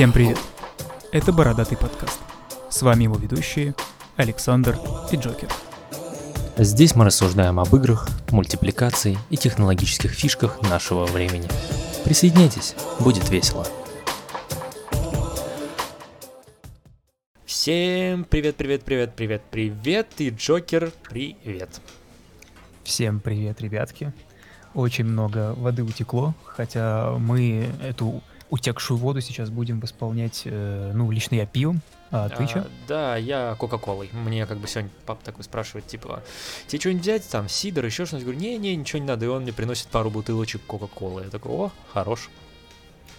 Всем привет! Это Бородатый подкаст. С вами его ведущие Александр и Джокер. Здесь мы рассуждаем об играх, мультипликации и технологических фишках нашего времени. Присоединяйтесь, будет весело. Всем привет, привет, привет, привет, привет и Джокер, привет. Всем привет, ребятки. Очень много воды утекло, хотя мы эту утекшую воду сейчас будем восполнять, э, ну, лично я пивом, а ты А? Да, я Кока-Колой. Мне как бы сегодня папа такой спрашивает, типа, тебе что-нибудь взять, там, сидор, еще что-нибудь? Говорю, не-не, ничего не надо. И он мне приносит пару бутылочек Кока-Колы. Я такой, о, хорош.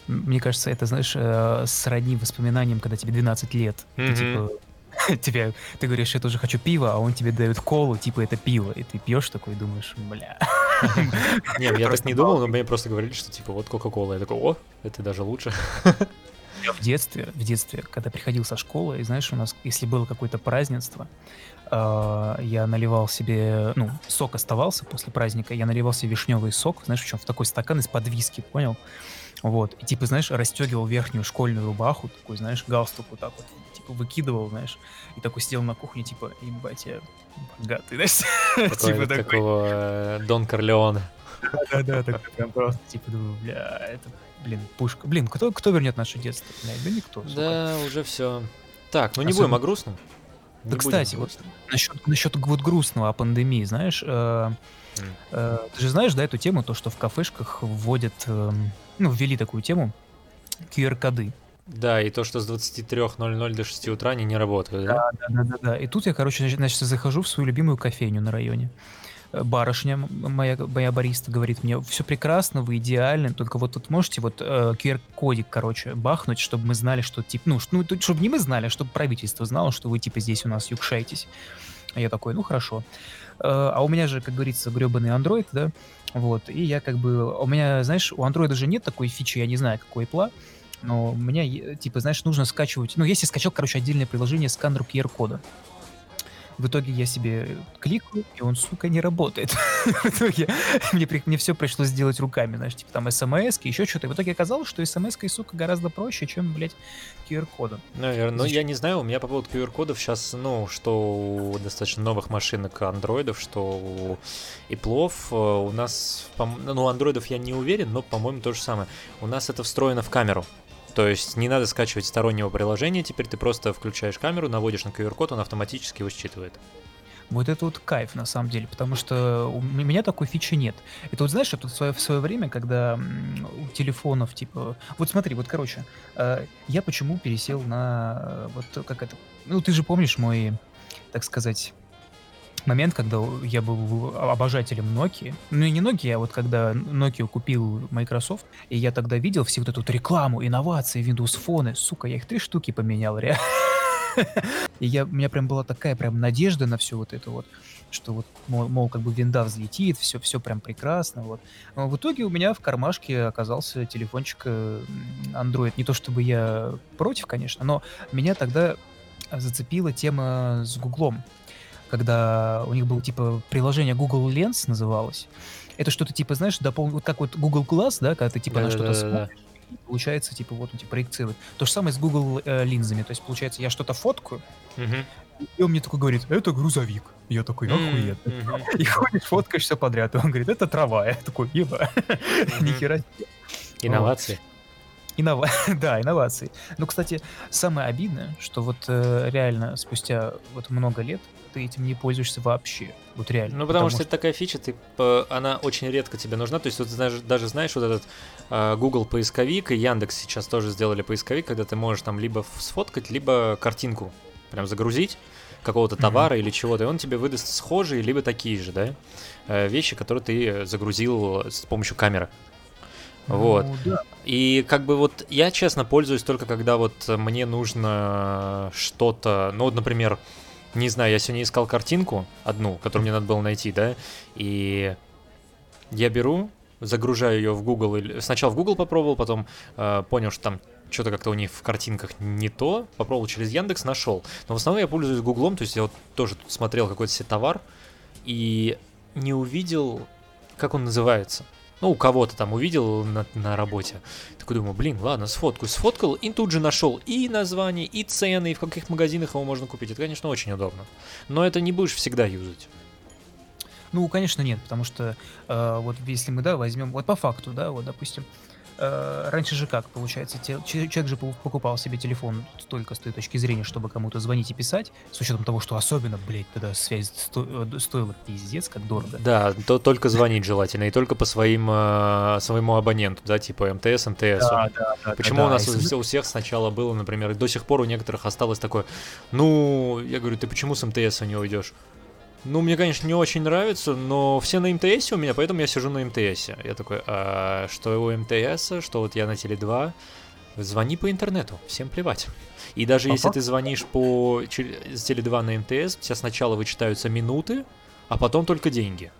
Мне кажется, это, знаешь, э, сродни воспоминаниям, когда тебе 12 лет. Ты, Мгм. типа, тебе, ты говоришь, я тоже хочу пива, а он тебе дает колу, типа, это пиво. И ты пьешь такой и думаешь, бля. Не, я так Просто не думал, но мне просто говорили, что, типа, вот Кока-Кола. Я такой, о, это даже лучше. Я в детстве, в детстве, когда приходил со школы, и знаешь, у нас, если было какое-то празднество, а, я наливал себе, ну, сок оставался после праздника, я наливал себе вишневый сок, знаешь, в чем, в такой стакан из-под виски, понял? Вот, и типа, знаешь, расстегивал верхнюю школьную рубаху, такой, знаешь, галстук вот так вот, типа, выкидывал, знаешь, и такой сидел на кухне, типа, ебать, я богатый, знаешь, типа такой, такого э, Дон Корлеоне. да-да, такой прям просто, типа, думаю, бля, это, блин, пушка, блин, кто, кто вернет наше детство, бля, да никто. Да, уже все. Так, ну не будем о грустном. Да, кстати, вот насчет, насчет вот грустного о пандемии, знаешь, э, э, ты же знаешь, да, эту тему, то, что в кафешках вводят, эм, ну, ввели такую тему, QR-коды. Да, и то, что с 23.00 до 6 утра они не работают, да? Да-да-да. И тут я, короче, значит, захожу в свою любимую кофейню на районе. Э, Барышня, моя, моя бариста, говорит мне, все прекрасно, вы идеальны, только вот тут можете вот э, QR-кодик, короче, бахнуть, чтобы мы знали, что, типа, ну, ну, чтобы не мы знали, а чтобы правительство знало, что вы, типа, здесь у нас юкшаетесь. А я такой, ну, хорошо. Э, А у меня же, как говорится, гребаный Android, да, вот, и я как бы, у меня, знаешь, у Android же нет такой фичи, я не знаю, какой Apple, но у меня, типа, знаешь, нужно скачивать, ну, если скачал, короче, отдельное приложение сканер QR-кода. В итоге я себе кликаю, и он, сука, не работает. В итоге мне, мне все пришлось сделать руками, знаешь, типа там смс еще что-то. И в итоге оказалось, что смс сука, гораздо проще, чем, блядь, QR-кодом. Наверное, но Зачем? я не знаю, у меня по поводу QR-кодов сейчас, ну, что у достаточно новых машинок андроидов, что у Иплов, э, у нас, ну, андроидов я не уверен, но, по-моему, то же самое. У нас это встроено в камеру. То есть не надо скачивать стороннего приложения, теперь ты просто включаешь камеру, наводишь на QR-код, он автоматически его считывает. Вот это вот кайф, на самом деле, потому что у меня такой фичи нет. Это вот, знаешь, это в свое, в свое время, когда у телефонов, типа... Вот смотри, вот, короче, э, я почему пересел на... э, Вот как это... Ну, ты же помнишь мой, так сказать, момент, когда я был обожателем Nokia. Ну, и не Nokia, а вот когда Nokia купил Microsoft, и я тогда видел всю вот эту вот рекламу, инновации, Windows Phone, сука, я их три штуки поменял, реально. И я, у меня прям была такая прям надежда на все вот это вот, что вот, мол, мол, как бы винда взлетит, все, все прям прекрасно, вот. Но в итоге у меня в кармашке оказался телефончик э, Android. Не то чтобы я против, конечно, но меня тогда зацепила тема с Гуглом, когда у них было типа приложение Google Lens называлось. Это что-то типа, знаешь, допол... вот как вот Google Glass, да, когда ты типа на что-то Да-да-да-да. смотришь, получается, типа, вот он тебе проецирует. То же самое с Google э, линзами. То есть, получается, я что-то фоткаю, Мгм. и он мне такой говорит, это грузовик. Я такой, охуенно. мгм. И ходишь, фоткаешь все подряд. И он говорит, это трава. Я такой, еба. Мгм. Нихера себе. Инновации. Иннова... да, инновации. Ну, кстати, самое обидное, что вот э, реально спустя вот много лет ты этим не пользуешься вообще. Вот реально. Ну, потому, что, это такая фича, ты, она очень редко тебе нужна. То есть, вот даже, даже знаешь, вот этот а, Google поисковик и Яндекс сейчас тоже сделали поисковик, когда ты можешь там либо сфоткать, либо картинку прям загрузить какого-то товара или чего-то, и он тебе выдаст схожие, либо такие же, да, э, вещи, которые ты загрузил с помощью камеры. Вот. Ну, да. И как бы вот я честно пользуюсь только когда вот мне нужно что-то, ну вот, например, не знаю, я сегодня искал картинку одну, которую мне надо было найти, да, и я беру, загружаю ее в Google, сначала в Google попробовал, потом э, понял, что там что-то как-то у них в картинках не то, попробовал через Яндекс, нашел. Но в основном я пользуюсь Гуглом, то есть я вот тоже тут смотрел какой-то себе товар и не увидел, как он называется. Ну, у кого-то там увидел на, на работе. Такой думаю, блин, ладно, сфоткаю. Сфоткал и тут же нашел и название, и цены, и в каких магазинах его можно купить. Это, конечно, очень удобно. Но это не будешь всегда юзать. Ну, конечно, нет, потому что э, вот если мы, да, возьмем, вот по факту, да, вот, допустим, раньше же как, получается, те, человек же покупал себе телефон только с той точки зрения, чтобы кому-то звонить и писать, с учетом того, что особенно, блядь, тогда связь сто, э, стоила пиздец, как дорого. Да, то только звонить желательно, и только по своим, э, своему абоненту, да, типа МТС, МТС. Да, да, да, Почему да, у нас да, у, у всех сначала было, например, до сих пор у некоторых осталось такое, ну, я говорю, ты почему с МТС не уйдешь? Ну, мне, конечно, не очень нравится, но все на МТС у меня, поэтому я сижу на МТС. Я такой, а что у МТС, что вот я на Теле2, звони по интернету, всем плевать. И даже а если ты звонишь по с Теле2 на МТС, у тебя сначала вычитаются минуты, а потом только деньги.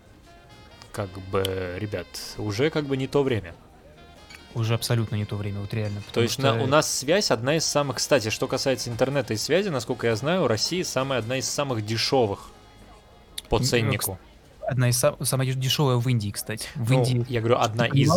Как бы, ребят, уже как бы не то время. Уже абсолютно не то время, вот реально. То есть что... на, у нас связь одна из самых... Кстати, что касается интернета и связи, насколько я знаю, Россия самая одна из самых дешевых по ценнику. Одна из сам, самых дешевая в Индии, кстати. В ну, Индии. Я говорю, одна из.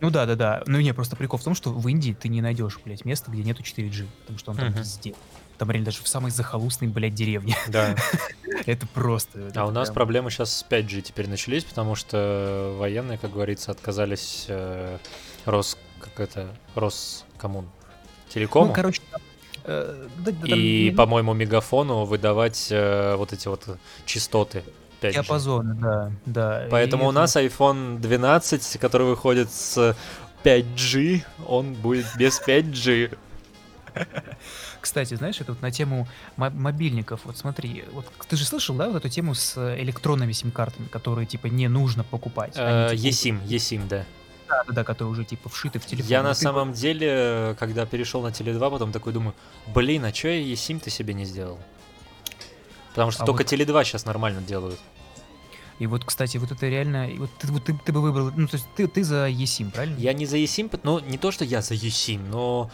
Ну да, да, да. Ну не, просто прикол в том, что в Индии ты не найдешь, блядь, место, где нету 4G, потому что он там uh-huh. везде. Там реально даже в самой захолустной, блядь, деревне. Да. это просто. а у нас проблемы сейчас с 5G теперь начались, потому что военные, как говорится, отказались э, Рос... как это? Роскоммун. Телекому. Ну, короче, Э, и, по-моему, мегафону выдавать э, вот эти вот частоты. 5G. Диапазоны, да, да. Поэтому и у нас iPhone 12, который выходит с 5G, он будет без 5G. Кстати, знаешь, это вот на тему мобильников. Вот смотри, вот ты же слышал, да, вот эту тему с электронными сим-картами, которые типа не нужно покупать? Э, типа, eSIM, eSIM, да. Да, да, да, которые уже типа вшиты в телефон. Я на самом деле, когда перешел на Теле2, потом такой думаю, блин, а чё я eSIM-то себе не сделал? Потому что а только вот... Теле2 сейчас нормально делают. И вот, кстати, вот это реально, вот ты, вот ты, ты бы выбрал, ну, то есть ты, ты за eSIM, правильно? Я не за eSIM, ну, не то, что я за eSIM, но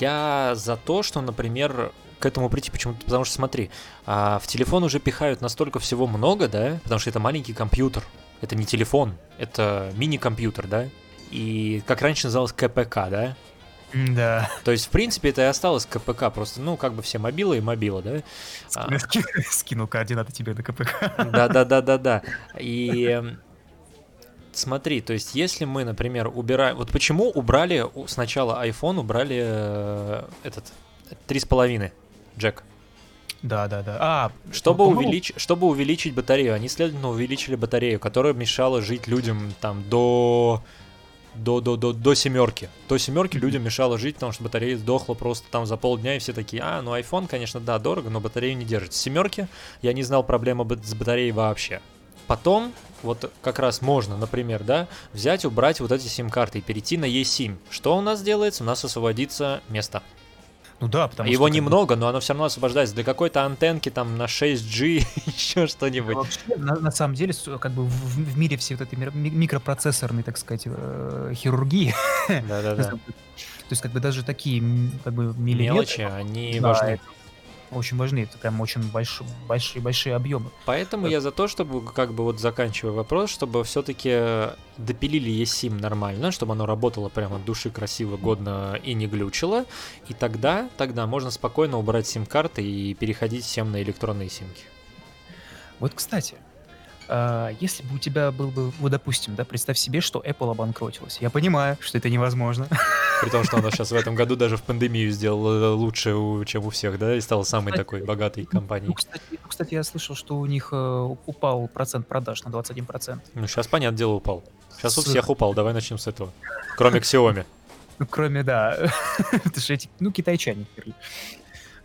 я за то, что, например, к этому прийти почему-то, потому что, смотри, а в телефон уже пихают настолько всего много, да, потому что это маленький компьютер, это не телефон, это мини-компьютер, да, и как раньше называлось КПК, да? Да. То есть, в принципе, это и осталось КПК, просто, ну, как бы все мобилы и мобила, да? А. Скинул координаты тебе на КПК. Да-да-да-да-да. И смотри, то есть, если мы, например, убираем... Вот почему убрали сначала iPhone, убрали э, этот 3,5 джек? Да, да, да. А, чтобы, увелич... чтобы увеличить батарею, они, следовательно, увеличили батарею, которая мешала жить людям там до до, до, до, до семерки. До семерки людям мешало жить, потому что батарея сдохла просто там за полдня, и все такие, а, ну iPhone, конечно, да, дорого, но батарею не держит. С семерки я не знал проблемы с батареей вообще. Потом, вот как раз можно, например, да, взять, убрать вот эти сим-карты и перейти на eSIM. Что у нас делается? У нас освободится место. Ну да, потому Его что... Немного, но оно все равно освобождается. Для какой-то антенки там на 6G, еще что-нибудь. Вообще, на, на самом деле, как бы в, в мире всей вот этой микропроцессорной, так сказать, э, хирургии. Да-да-да. То есть, как бы даже такие, как бы, миллиметры... Мелочи, они да, важны. Это, очень важны. Это прям очень больш... большие, большие объемы. Поэтому так. я за то, чтобы, как бы вот заканчивая вопрос, чтобы все-таки допилили eSIM нормально, чтобы оно работало прямо от души красиво, годно и не глючило. И тогда, тогда можно спокойно убрать сим-карты и переходить всем на электронные симки. Вот, кстати, а, если бы у тебя был бы, вот допустим, да, представь себе, что Apple обанкротилась. Я понимаю, что это невозможно. При том, что она сейчас в этом году даже в пандемию сделала лучше, чем у всех, да, и стала самой кстати, такой богатой ну, компанией. Ну, кстати, ну, кстати, я слышал, что у них э, упал процент продаж на 21%. Ну, сейчас, понятное дело, упал. Сейчас с... у всех упал, давай начнем с этого. Кроме Xiaomi. Ну, кроме, да. Это же эти, ну, китайчане.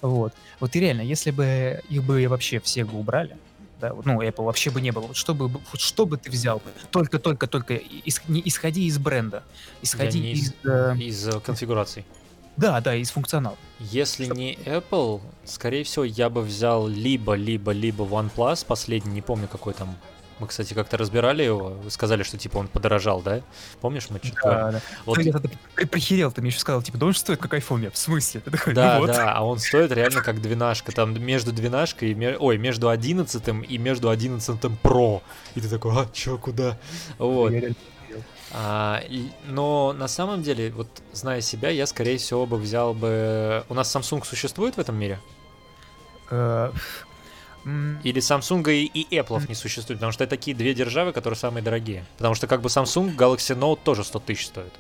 Вот. Вот и реально, если бы их бы вообще всех бы убрали, да, ну, Apple вообще бы не было. Вот что бы, вот что бы ты взял бы? Только, только, только ис, не исходи из бренда, исходи не из... Э, из э, конфигураций. Да, да, из функционала. Если Чтоб... не Apple, скорее всего, я бы взял либо, либо, либо OnePlus, последний, не помню, какой там мы, кстати, как-то разбирали его, вы сказали, что типа он подорожал, да? Помнишь, мы что-то... Да, да. Вот... Ты, ты прихерел, ты мне еще сказал, типа, да он стоит как iPhone, я в смысле? Ты такой, да, ну вот. да, а он стоит реально как двенашка, там между двенашкой, и, ой, между одиннадцатым и между одиннадцатым Pro. И ты такой, а, чё, куда? Вот. А, и- но на самом деле, вот зная себя, я скорее всего бы взял бы... У нас Samsung существует в этом мире? Э, Или Samsung и, и Apple не существует? Потому что это такие две державы, которые самые дорогие. Потому что как бы Samsung Galaxy Note тоже 100 тысяч стоит.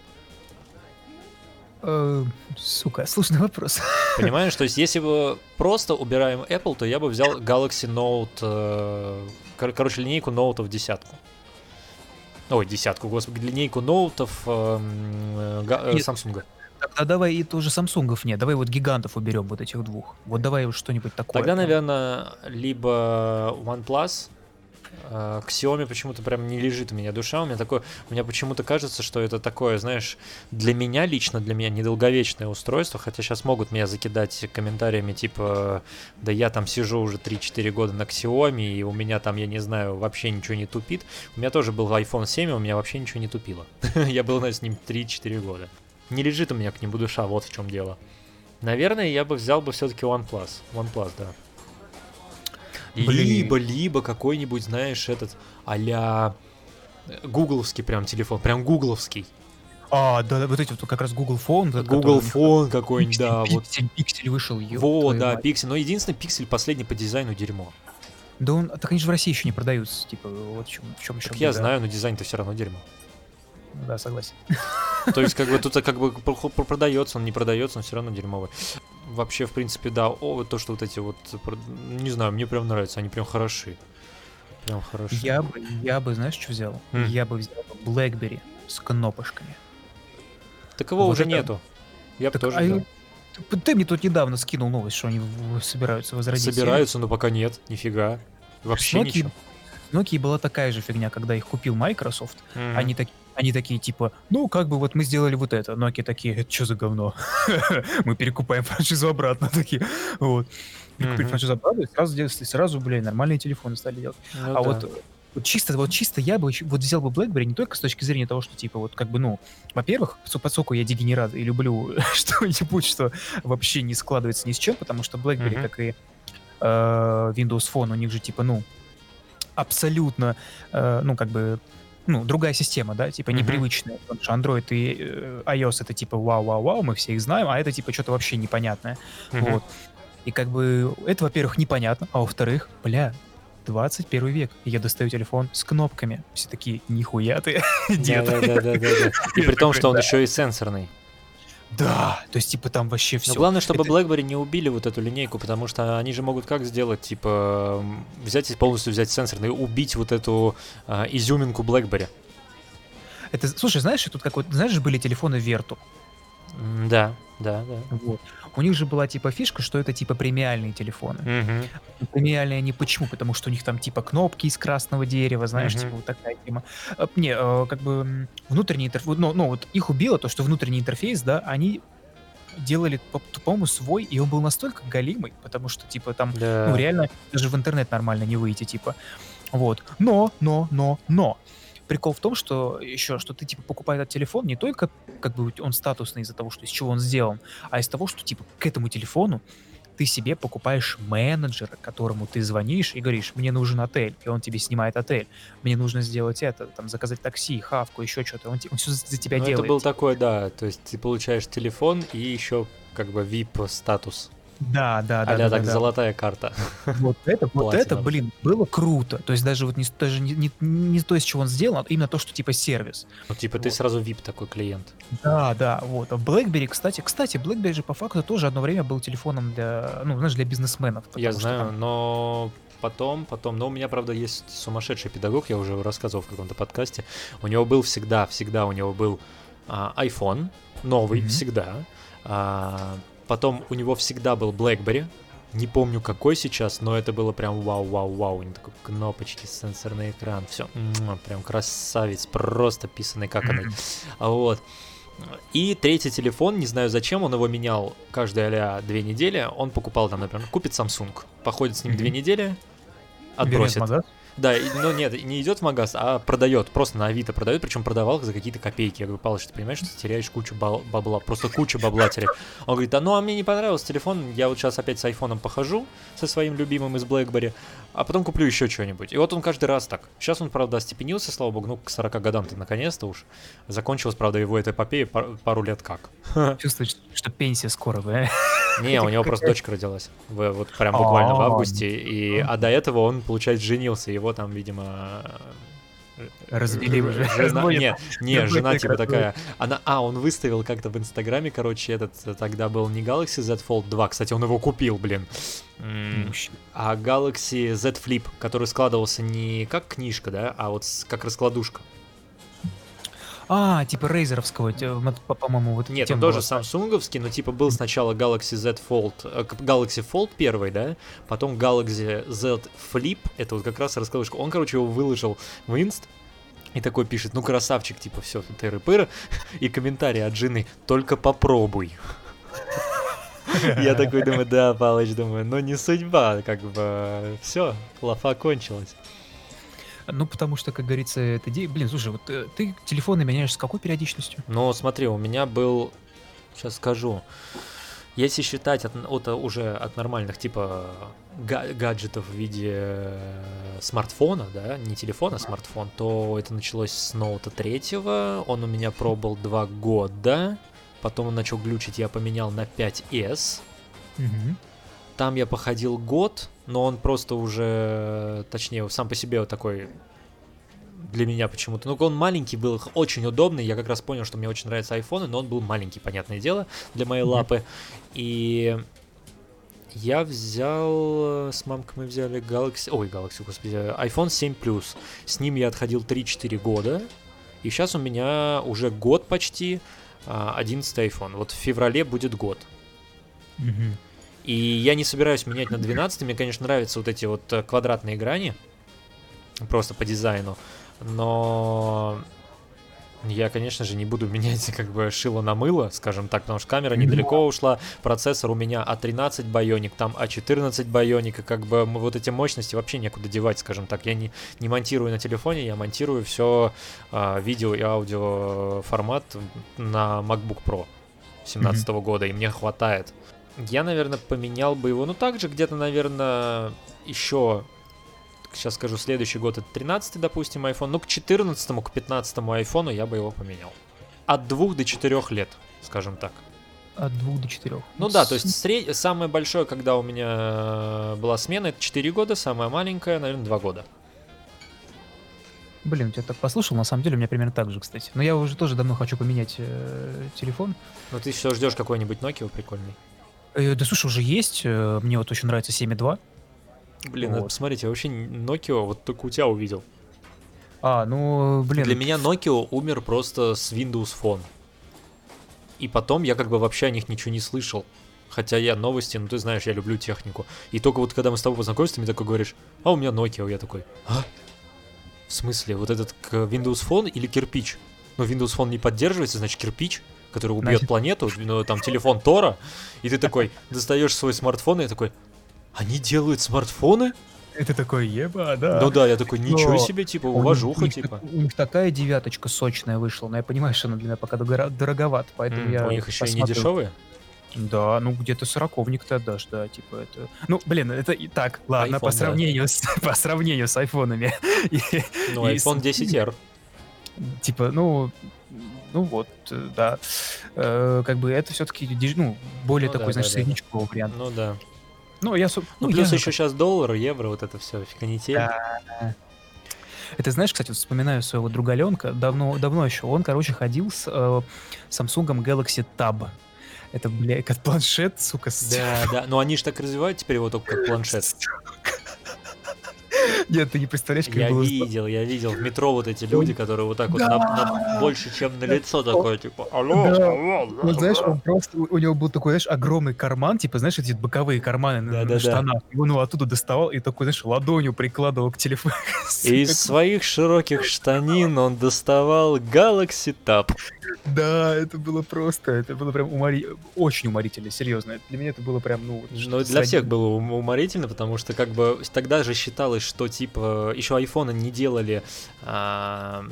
э, Сука, сложный вопрос. Понимаешь? То есть если бы просто убираем Apple, то я бы взял Galaxy Note... э, кор- короче, линейку ноутов десятку. Ой, десятку, господи, линейку ноутов э, э, Нет. Samsung. Тогда давай и тоже Самсунгов нет. Давай вот гигантов уберем, вот этих двух. Вот давай что-нибудь такое. Тогда, наверное, либо OnePlus. э, К Xiaomi почему-то прям не лежит у меня душа. У меня такое, у меня почему-то кажется, что это такое, знаешь, для меня лично, для меня недолговечное устройство. Хотя сейчас могут меня закидать комментариями типа, да я там сижу уже 3-4 года на Xiaomi, и у меня там, я не знаю, вообще ничего не тупит. У меня тоже был iPhone 7, и у меня вообще ничего не тупило. Я был наверное, с ним 3-4 года. Не лежит у меня к нему душа, вот в чем дело. Наверное, я бы взял бы все-таки OnePlus. OnePlus, да. Блин. Либо, либо какой-нибудь, знаешь, этот а-ля гугловский прям телефон, прям гугловский. А, да, да, вот эти вот как раз Google Phone. этот, Google Phone какой-нибудь, Пиксель, да, вот. Пиксель, пиксель вышел. ёб Во, да, мать. пиксель. Но единственный пиксель последний по дизайну дерьмо. Да он, так они же в России еще не продаются, типа, вот в чем, в чем еще. Так я беда. знаю, но дизайн-то все равно дерьмо. Да, согласен. То есть, как бы тут как бы про- про- продается, он не продается, он все равно дерьмовый. Вообще, в принципе, да, о, то, что вот эти вот, не знаю, мне прям нравятся, они прям хороши. Прям хороши. Я бы, я бы, знаешь, что взял? М. Я бы взял бы BlackBerry с кнопочками. Так его Вот уже это- нету. Я бы Так, тоже а взял. ты, ты мне тут недавно скинул новость, что они собираются возродить. Собираются, но пока нет, нифига. Вообще Nokia- ничего. Nokia была такая же фигня, когда их купил Microsoft. Мгм. Они, так, они такие, типа, ну, как бы вот мы сделали вот это. Nokia такие, это что за говно? Мы перекупаем франшизу обратно. Такие, вот. Перекупили франшизу обратно, и сразу, сразу, блин, нормальные телефоны стали делать. Ну а вот, вот чисто, вот чисто я бы вот взял бы BlackBerry не только с точки зрения того, что типа вот как бы, ну, во-первых, поскольку я дегенерат и люблю что-нибудь, что вообще не складывается ни с чем, потому что BlackBerry, Мгм. как и э, Windows Phone, у них же типа, ну, абсолютно, э, ну, как бы, ну, другая система, да, типа непривычная, потому что Android и э, iOS это типа вау-вау-вау, мы все их знаем, а это типа что-то вообще непонятное. Мгм. Вот. И как бы это, во-первых, непонятно, а во-вторых, бля, 21 век, я достаю телефон с кнопками. Все такие, нихуя ты, дед. Да, да, да, да, да. И при том, что он еще и сенсорный. Да, то есть типа там вообще все. Но главное, чтобы Это- BlackBerry не убили вот эту линейку, потому что они же могут как сделать, типа, взять и полностью взять сенсорный, убить вот эту а, изюминку BlackBerry. Это, слушай, знаешь, тут как вот, знаешь, были телефоны Верту. Да, да, да. Вот. У них же была типа фишка, что это типа премиальные телефоны. Мгм. Премиальные они почему? Потому что у них там типа кнопки из красного дерева, знаешь, Мгм. типа вот такая тема. Э, Не, э, как бы внутренний интерфейс, ну, ну вот их убило то, что внутренний интерфейс, да, они делали, по- по-моему, свой, и он был настолько галимый, потому что, типа, там, Да. ну, реально, даже в интернет нормально не выйти, типа. Вот. Но, но, но, но. Прикол в том, что еще, что ты, типа, покупая этот телефон не только, как бы, он статусный из-за того, что из чего он сделан, а из того, что, типа, к этому телефону ты себе покупаешь менеджера, которому ты звонишь и говоришь, мне нужен отель, и он тебе снимает отель. Мне нужно сделать это, там, заказать такси, хавку, еще что-то. Он, он все за тебя Ну, делает. это был такой, да, то есть ты получаешь телефон и еще как бы VIP статус. Да, да, да. а да, да, так да. золотая карта. Вот это, вот это, блин, было круто. То есть даже вот не, даже не, не, не то, из чего он сделан, а именно то, что типа сервис. Ну, типа, ты Вот. сразу VIP такой клиент. Да, да, вот. А BlackBerry, кстати, кстати, BlackBerry же по факту тоже одно время был телефоном для, ну, знаешь, для бизнесменов. Я знаю, там- но потом, потом, но у меня, правда, есть сумасшедший педагог, я уже рассказывал в каком-то подкасте. У него был всегда, всегда у него был а, iPhone, новый, Мгм. всегда. А, потом у него всегда был BlackBerry. Не помню какой сейчас, но это было прям вау-вау-вау. У него такой кнопочки, сенсорный экран, все. Прям красавец, просто писанный каканой. Мгм. А Вот. И третий телефон, не знаю зачем, он его менял каждые а две недели. Он покупал там, например, купит Samsung, походит с ним две недели, Берет отбросит. Да, ну нет, не идет в магаз, а продает, просто на Авито продает, причем продавал за какие-то копейки. Я говорю, Палыч, ты понимаешь, что ты теряешь кучу бабла, просто кучу бабла теряешь. Он говорит, а ну а мне не понравился телефон, я вот сейчас опять с айфоном похожу, со своим любимым из BlackBerry, а потом куплю еще что-нибудь. И вот он каждый раз так. Сейчас он, правда, остепенился, слава богу, ну, к 40 годам-то наконец-то уж. Закончилась, правда, его эта эпопея пар- пару лет как. Чувствуешь, что пенсия скоро, да? Не, у него просто дочка родилась. Вот прям буквально в А. августе. И, а до этого он, получается, женился. Его там, видимо... Развели э, уже. Жена, не, не, жена типа такая. Она, а, он выставил как-то в Инстаграме, короче, этот э, тогда был не Galaxy Z Fold 2, кстати, он его купил, блин. А Galaxy Z Flip, который складывался не как книжка, да, а вот как раскладушка. А, типа рейзеровского, по-моему, вот Нет, он тоже была. самсунговский, но типа был сначала Galaxy Z Fold, э, Galaxy Fold первый, да, потом Galaxy Z Flip, это вот как раз раскладушка. Он, короче, его выложил в инст, и такой пишет, ну красавчик, типа, все, тыры-пыры, и комментарий от жены, только попробуй. Я такой думаю, да, Палыч, думаю, но не судьба, как бы, все, лафа кончилась. Ну, потому что, как говорится, это... де- Блин, слушай, вот э, ты телефоны меняешь с какой периодичностью? Но смотри, у меня был, сейчас скажу, если считать от, от, уже от нормальных типа га- гаджетов в виде э, смартфона, да, не телефона, а смартфон, то это началось с ноута третьего, он у меня пробовал два года, потом он начал глючить, я поменял на 5S, Мгм. Там я походил год, но он просто уже, точнее, сам по себе вот такой для меня почему-то. Ну, он маленький был, очень удобный. Я как раз понял, что мне очень нравятся айфоны, но он был маленький, понятное дело, для моей лапы. И я взял, с мамкой мы взяли Galaxy, ой, Galaxy, господи, iPhone 7 Plus. С ним я отходил 3-4 года. И сейчас у меня уже год почти, а, 11 iPhone. Вот в феврале будет год. Мгм. И я не собираюсь менять на 12. Мне, конечно, нравятся вот эти вот э, квадратные грани. Просто по дизайну. Но я, конечно же, не буду менять как бы шило на мыло, скажем так, потому что камера недалеко ушла, процессор у меня А13 байоник, там А14 байоник, и как бы вот эти мощности вообще некуда девать, скажем так. Я не, не монтирую на телефоне, я монтирую все видео и аудио формат на MacBook Pro 17 года, и мне хватает. Я, наверное, поменял бы его, ну, также где-то, наверное, еще, сейчас скажу, следующий год это 13 допустим, iPhone, ну, к 14 к 15 айфону я бы его поменял. От двух до четырех лет, скажем так. От двух до четырех. Ну да, то есть сред... самое большое, когда у меня э, была смена, это 4 года, самое маленькое, наверное, 2 года. Блин, я так послушал, на самом деле у меня примерно так же, кстати. Но я уже тоже давно хочу поменять э, телефон. Ну, ты все ждешь какой-нибудь Nokia прикольный. Э, да слушай, уже есть. э, мне вот очень нравится 7.2. Блин, Вот. посмотреть, я вообще Nokia вот только у тебя увидел. А, ну, блин. Для меня Nokia умер просто с Windows Phone. И потом я как бы вообще о них ничего не слышал. Хотя я новости, ну ты знаешь, я люблю технику. И только вот когда мы с тобой познакомились, ты мне такой говоришь, а у меня Nokia, я такой, а? В смысле, вот этот Windows Phone или кирпич? Ну, Windows Phone не поддерживается, значит кирпич, который убьет Значит- планету, ну, там телефон Тора, и ты такой достаешь свой смартфон, и я такой, они делают смартфоны? Это такой, еба, да. Ну да, я такой, ничего Но себе, типа, У них- у уважуха, них типа. У них такая девяточка сочная вышла, но я понимаю, что она для меня пока дороговато, поэтому М, я У них еще и не посмотрю. дешевые. Да, ну где-то сороковник ты отдашь, да, типа это... Ну, блин, это и так, ладно, iPhone, по да. сравнению, с, по сравнению с айфонами. Ну, iPhone с- 10R. Типа, ну, ну вот, э, да. Э, как бы это все-таки, ну, более Ну такой, да, значит, да, да. среднячковый вариант. Ну да. Ну, я... Ну, ну, плюс я еще сейчас доллар, евро, вот это все, канитель. Да. Это знаешь, кстати, вот вспоминаю своего друга Ленка, давно, давно еще, он, короче, ходил с э, Samsung Galaxy Tab. Это, бля, как планшет, сука, с... Да, да. Но они же так развивают теперь его только как планшет. Нет, ты не представляешь, как Я было... видел, я видел в метро вот эти люди, которые вот так вот на- на- больше, чем на лицо такое, типа, алло, Да. алло, Ну, знаешь, он просто, у него был такой, знаешь, огромный карман, типа, знаешь, эти боковые карманы на, на Да-да-да. штанах. И он его оттуда доставал и такой, знаешь, ладонью прикладывал к телефону. И из своих широких штанин он доставал Galaxy Tab. Да, это было просто, это было прям умори... очень уморительно, серьезно. Для меня это было прям, ну... Ну, для всех было ум- уморительно, потому что как бы тогда же считалось, что типа, еще айфоны не делали а,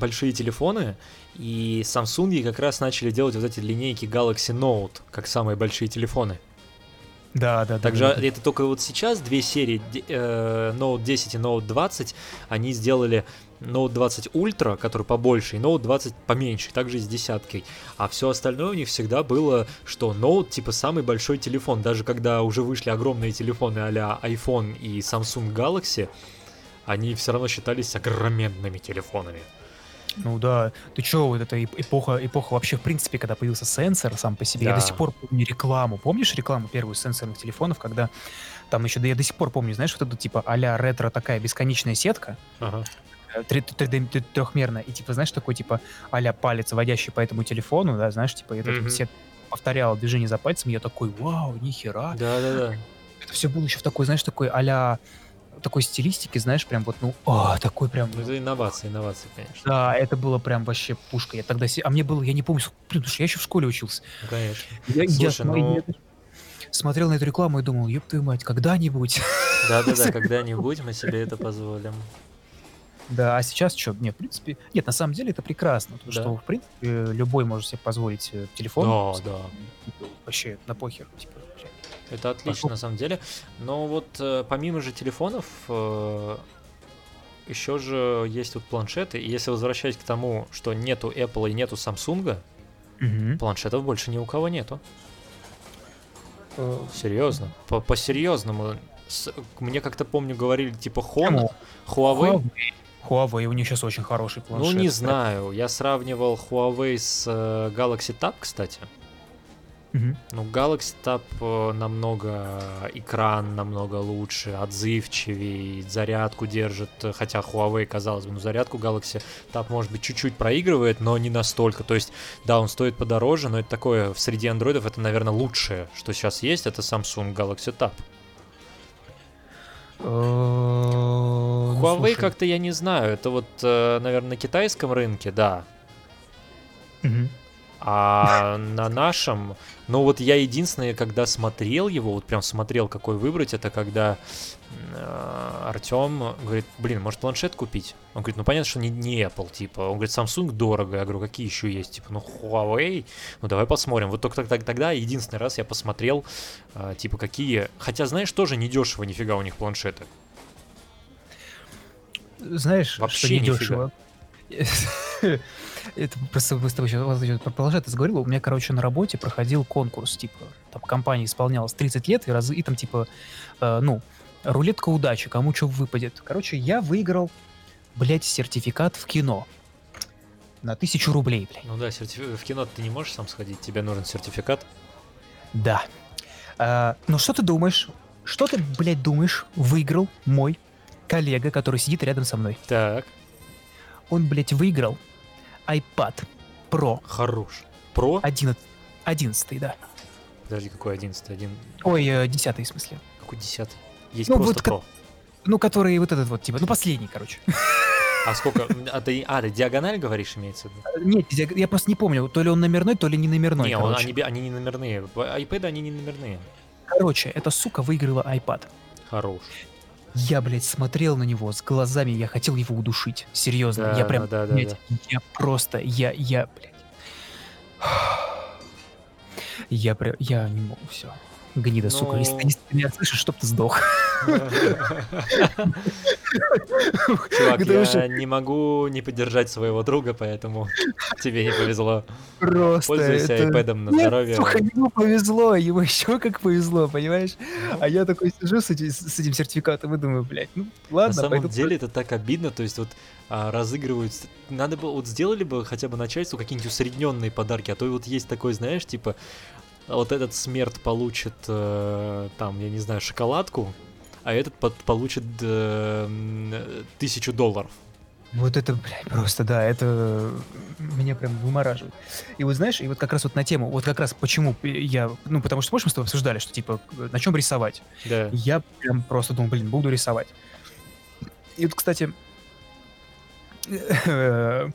большие телефоны, и Samsung как раз начали делать вот эти линейки Galaxy Note, как самые большие телефоны. Да, да, да. Также да, да. это только вот сейчас две серии э, Note 10 и Note 20, они сделали Note 20 Ultra, который побольше, и Note 20 поменьше, также и с десяткой. А все остальное у них всегда было, что Note типа самый большой телефон. Даже когда уже вышли огромные телефоны а iPhone и Samsung Galaxy, они все равно считались огроменными телефонами. Ну да, ты чё, вот эта эп- эпоха, эпоха вообще, в принципе, когда появился сенсор сам по себе, я Да. до сих пор помню рекламу. Помнишь рекламу первую сенсорных телефонов, когда там еще, да я до сих пор помню, знаешь, вот это типа а-ля ретро такая бесконечная сетка, Ага. э, 3D трехмерная, и типа, знаешь, такой типа а-ля палец, водящий по этому телефону, да, знаешь, типа, этот Мгм. сет повторял движение за пальцем, я такой, вау, нихера. Да-да-да. Это все было еще в такой, знаешь, такой а-ля такой стилистике, знаешь, прям вот, ну, а, такой прям, Ну, это инновации, инновации, конечно. да, это было прям вообще пушка. Я тогда, а мне было, я не помню, блин, я еще в школе учился. Ну, конечно. Я, я Слушай, смо- ну- я смотрел на эту рекламу и думал, ёб твою мать, когда-нибудь. Да-да-да, когда-нибудь мы себе это позволим. да, а сейчас что? Нет, в принципе, нет, на самом деле это прекрасно, потому Да. что, в принципе, любой может себе позволить э, телефон. Да, да. Вообще на похер, типа. Это отлично, на самом деле. Но вот э, помимо же телефонов, еще же есть вот планшеты. И если возвращаясь к тому, что нету Apple и нету Samsung, Мгм. планшетов больше ни у кого нету. Э, Серьезно. По- По-серьезному. Мне как-то помню, говорили типа Honor? Huawei. Huawei. У них сейчас очень хороший Ну, планшет. не знаю. Я сравнивал Huawei с э, Galaxy Tab, кстати. Ну, Galaxy Tab э, намного, экран намного лучше, отзывчивее, зарядку держит, хотя Huawei, казалось бы, ну, зарядку Galaxy Tab, может быть, чуть-чуть проигрывает, но не настолько. То есть, да, он стоит подороже, но это такое, в среди андроидов это, наверное, лучшее, что сейчас есть, это Samsung Galaxy Tab. Э, ну, Huawei как-то, я не знаю, это вот, э, наверное, на китайском рынке, да. А на нашем, ну вот я единственное, когда смотрел его, вот прям смотрел, какой выбрать, это когда Артем говорит, блин, может планшет купить? Он говорит, ну понятно, что не, не Apple, типа. Он говорит, Samsung дорого. Я говорю, какие еще есть? Типа, ну Huawei, ну давай посмотрим. Вот только тогда, тогда единственный раз я посмотрел, а, типа, какие... Хотя, знаешь, тоже недешево нифига у них планшеты. Знаешь, Вообще что нифига. Это просто мы с тобой сейчас про планшет ты заговорил. У меня, короче, на работе проходил конкурс, типа, там компания исполнялась 30 лет, и, раз, и там, типа, э, ну, рулетка удачи, кому что выпадет. Короче, я выиграл, блядь, сертификат в кино. На тысячу рублей, блядь. Ну да, сертифи- в кино ты не можешь сам сходить, тебе нужен сертификат. Да. А, ну что ты думаешь? Что ты, блядь, думаешь, выиграл мой коллега, который сидит рядом со мной? Так, Он, блядь, выиграл iPad Pro хорош. Про? 11, 11 да. Подожди, какой 11 Один... Ой, э, 10 в смысле. Какой 10 Есть Ну, просто вот Про. Ну, который вот этот вот, типа, ну, последний, короче. А сколько? А ты, а, ты диагональ говоришь, имеется в виду? Нет, я, просто не помню, то ли он номерной, то ли не номерной, не, он- они, они не номерные. iPad они не номерные. Короче, эта сука выиграла iPad. Хорош. Я, блядь, смотрел на него с глазами, я хотел его удушить. Серьезно, Да, я прям, да, да, блядь, я просто, я, я, блядь. Я прям, я не могу, все. Гнида, сука, если ты, Ну. ты меня слышишь, чтоб ты сдох. Чувак, я не могу не поддержать своего друга, поэтому тебе не повезло. Просто Пользуйся это- iPad на Нет, здоровье. сука, ему повезло, ему еще как повезло, понимаешь? А я такой сижу с, эти- с этим сертификатом и думаю, блядь, ну На ладно, самом пойду деле это так обидно, то есть вот а, разыгрывают, надо было, вот сделали бы хотя бы начальству какие-нибудь усредненные подарки, а то вот есть такой, знаешь, типа, вот этот смерть получит, э, там, я не знаю, шоколадку, а этот под- получит э, э, тысячу долларов. Вот это, блядь, просто, да, это меня прям вымораживает. И вот знаешь, и вот как раз вот на тему, вот как раз почему я, ну, потому что, помнишь, мы с тобой обсуждали, что, типа, на чем рисовать? Да. Я прям просто думал, блин, буду рисовать. И вот, кстати, э,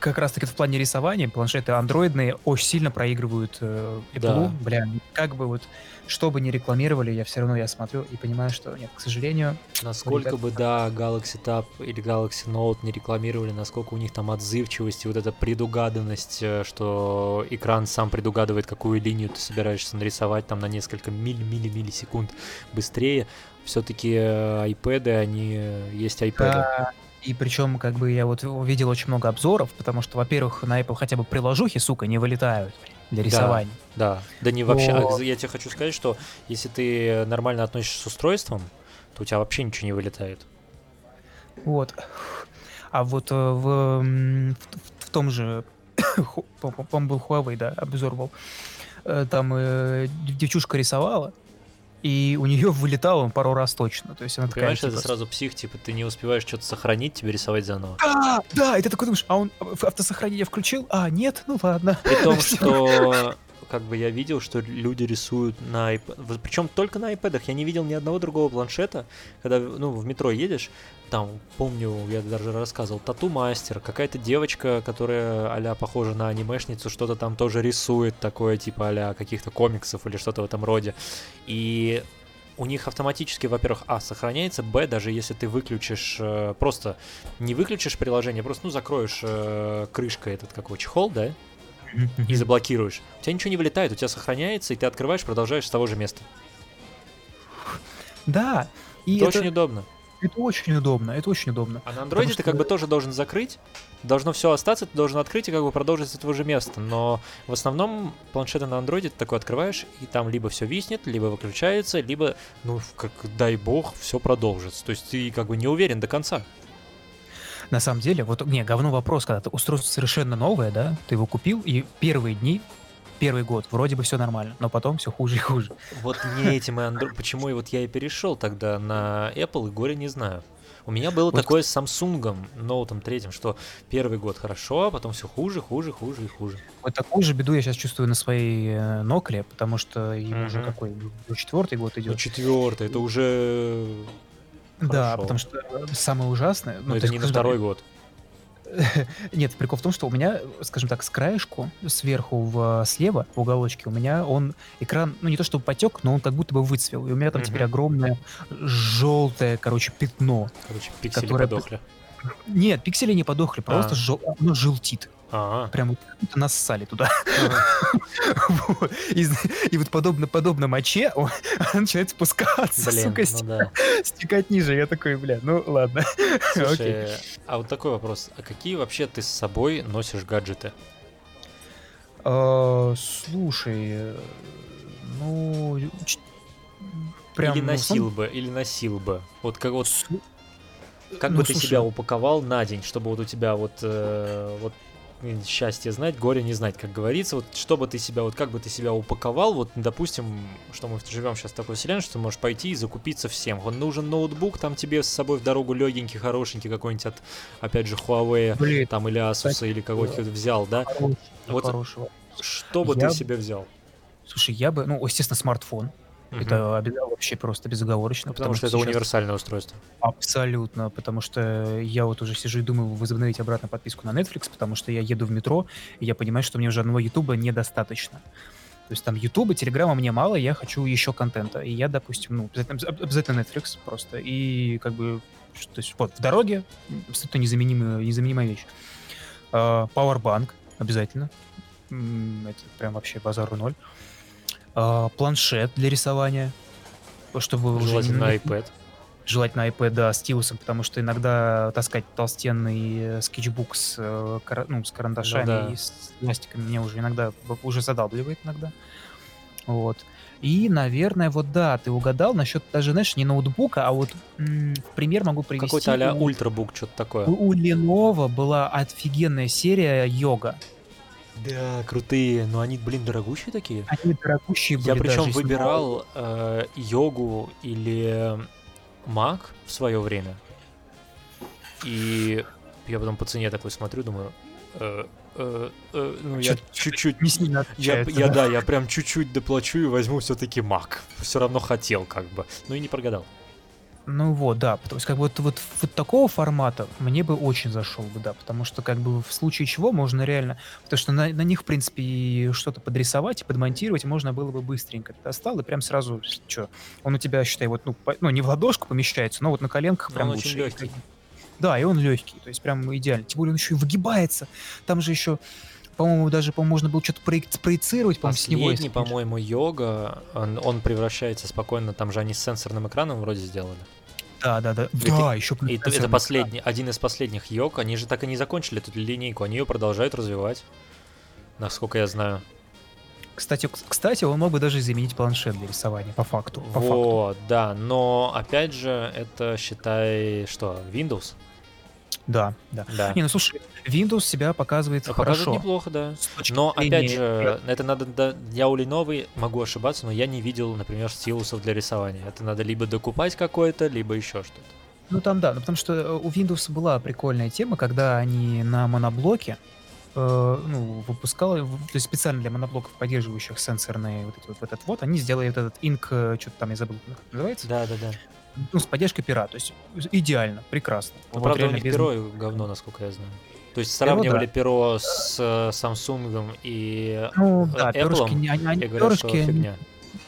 как раз таки в плане рисования планшеты андроидные очень сильно проигрывают э, Apple. Да. Бля, как бы вот, что бы ни рекламировали, я все равно я смотрю и понимаю, что нет, к сожалению, Насколько ребят- бы, да, Galaxy Tab или Galaxy Note не рекламировали, насколько у них там отзывчивость и вот эта предугаданность, э, что экран сам предугадывает, какую линию ты собираешься нарисовать там на несколько милли милли миллисекунд быстрее. Все-таки iPad, они э, есть iPad. Да, и причем, как бы, я вот увидел очень много обзоров, потому что, во-первых, на Apple хотя бы приложухи, сука, не вылетают для Да. рисования. Да, да не вообще. а, Но- я тебе хочу сказать, что если ты нормально относишься с устройством, то у тебя вообще ничего не вылетает. Вот. А вот э, в, в, в том же, по-моему, был Huawei, да, обзор был, э, там э, дев- девчушка рисовала, и у нее вылетало пару раз точно. То есть она такая, Понимаешь, это типа, сразу псих, типа ты не успеваешь что-то сохранить, тебе рисовать заново. Да, да, и ты такой думаешь, а он в автосохранение включил? А, нет, ну ладно. При том, что как бы я видел, что люди рисуют на iPad. Причем только на iPad. Я не видел ни одного другого планшета. Когда ну, в метро едешь, там, помню, я даже рассказывал, тату-мастер, какая-то девочка, которая а похожа на анимешницу, что-то там тоже рисует такое, типа а каких-то комиксов или что-то в этом роде. И у них автоматически, во-первых, а, сохраняется, б, даже если ты выключишь, э, просто не выключишь приложение, просто, ну, закроешь э, крышкой этот какой чехол, да, и заблокируешь. У тебя ничего не вылетает, у тебя сохраняется, и ты открываешь, продолжаешь с того же места. Да, и это, это, очень удобно. это очень удобно, это очень удобно. А на андроиде ты что- как бы тоже должен закрыть, должно все остаться, ты должен открыть и как бы продолжить с этого же места. Но в основном планшеты на андроиде ты такой открываешь, и там либо все виснет, либо выключается, либо, ну, как дай бог, все продолжится. То есть ты как бы не уверен до конца. На самом деле, вот, не, говно вопрос, когда ты устройство совершенно новое, да, ты его купил, и первые дни, первый год, вроде бы все нормально, но потом все хуже и хуже. Вот не этим и Android. Почему и вот я и перешел тогда на Apple, и горе не знаю. У меня было Вот. такое с Samsung Note 3, что первый год хорошо, а потом все хуже, хуже, хуже и хуже. Вот такую же беду я сейчас чувствую на своей э, Нокле, потому что ему уже Мгм. какой, ну, четвертый год Ну, идет. четвертый, это уже... да, потому что самое ужасное... Ну, то это есть, не на второй год. Нет, прикол в том, что у меня, скажем так, с краешку, сверху в, слева, в уголочке, у меня он, экран, ну не то чтобы потек, но он как будто бы выцвел. И у меня там теперь огромное желтое, короче, пятно. Короче, пиксели Которая- подохли. Нет, пиксели не подохли, просто А. жел... оно желтит. А, Прям будто нассали туда. Вот. И, вот подобно, подобно моче, он, она начинает спускаться, блин, сука, ну да. стекать ниже. Я такой, бля, ну ладно. Окей. Слушай, а вот такой вопрос. А какие вообще ты с собой носишь гаджеты? А, Слушай, ну... Прям, или ну, сам- носил бы, или носил бы. Вот как вот Как Ну, бы ты слушай. себя упаковал на день, чтобы вот у тебя вот, э, вот счастье знать, горе не знать, как говорится. Вот чтобы ты себя, вот как бы ты себя упаковал, вот, допустим, что мы живем сейчас в такой вселенной, что ты можешь пойти и закупиться всем. Вот нужен ноутбук, там тебе с собой в дорогу легенький, хорошенький какой-нибудь от, опять же, Huawei, Блин, там, или Asus, кстати, или кого-то взял, да? хорошего, Вот хорошего. Что бы Я- ты себе взял? Слушай, я бы, ну, естественно, смартфон. Мгм. Это вообще просто безоговорочно. Ну, потому что это сейчас- универсальное устройство. Абсолютно, потому что я вот уже сижу и думаю возобновить обратно подписку на Netflix, потому что я еду в метро, и я понимаю, что мне уже одного Ютуба недостаточно. То есть там Ютуба, Телеграма мне мало, я хочу еще контента. И я, допустим, ну, обязательно, об- обязательно Netflix просто. И как бы, то есть вот в дороге абсолютно незаменимая, незаменимая вещь. А, Powerbank обязательно. Это прям вообще базару ноль. А, Планшет для рисования. Чтобы уже Желательно не- на iPad. желательно iPad, да, стилусом, потому что иногда таскать толстенный э, скетчбук с, э, кара- ну, с карандашами да. и с пластиками мне уже иногда уже задалбливает иногда. Вот. И, наверное, вот да, ты угадал насчет даже, знаешь, не ноутбука, а вот м, в пример могу привести. Какой-то а-ля ультрабук, что-то такое. у, у Lenovo была офигенная серия йога. Да, крутые, но они, блин, дорогущие такие. Они дорогущие были Я причем даже, выбирал э, йогу или Mac в свое время. И я потом по цене такой смотрю, думаю, э, э, э, ну я чуть-чуть... Я, я, да? я прям чуть-чуть доплачу и возьму все-таки Mac. Все равно хотел, как бы. Ну и не прогадал. Ну вот, да, то есть как бы вот, вот, вот такого формата мне бы очень зашел бы, да, потому что как бы в случае чего можно реально, потому что на, на них, в принципе, и что-то подрисовать и подмонтировать можно было бы быстренько. Ты достал и прям сразу, что, он у тебя, считай, вот, ну, по- ну, не в ладошку помещается, но вот на коленках Но прям он лучше. очень легкий. Да, и он легкий, то есть прям идеально. Тем более он еще и выгибается. Там же еще, по-моему, даже, по-моему, можно было что-то проецировать, по-моему, с него. Последний, по-моему, йога, он, он превращается спокойно, там же они с сенсорным экраном вроде сделали. Да, да, да. Ведь Да, еще И т- это последний, один из последних йог, они же так и не закончили эту линейку, они ее продолжают развивать, насколько я знаю. Кстати, кстати, он мог бы даже заменить планшет для рисования, по факту. По факту. Вот, да, но опять же, это считай, что, Windows? Да, да. Да. Не, ну слушай, Windows себя показывает Ну, хорошо. Показывает неплохо, да. Но зрения- опять же, это надо, да, я у Lenovo могу ошибаться, но я не видел, например, стилусов для рисования. Это надо либо докупать какое-то, либо еще что-то. Ну там да, ну потому что э, у Windows была прикольная тема, когда они на моноблоке э, ну, выпускал, то есть специально для моноблоков, поддерживающих сенсорные вот, эти вот, этот вот, они сделали вот этот Ink, э, что-то там я забыл, как это называется, Да, да, да. Ну, с поддержкой пера, то есть идеально, прекрасно. Ну, Вот правда, у них без- перо говно, насколько я знаю. То есть сравнивали да. перо с э, Samsung и Ну э, да, Apple, перышки, они, они и говорят, что перышки, фигня.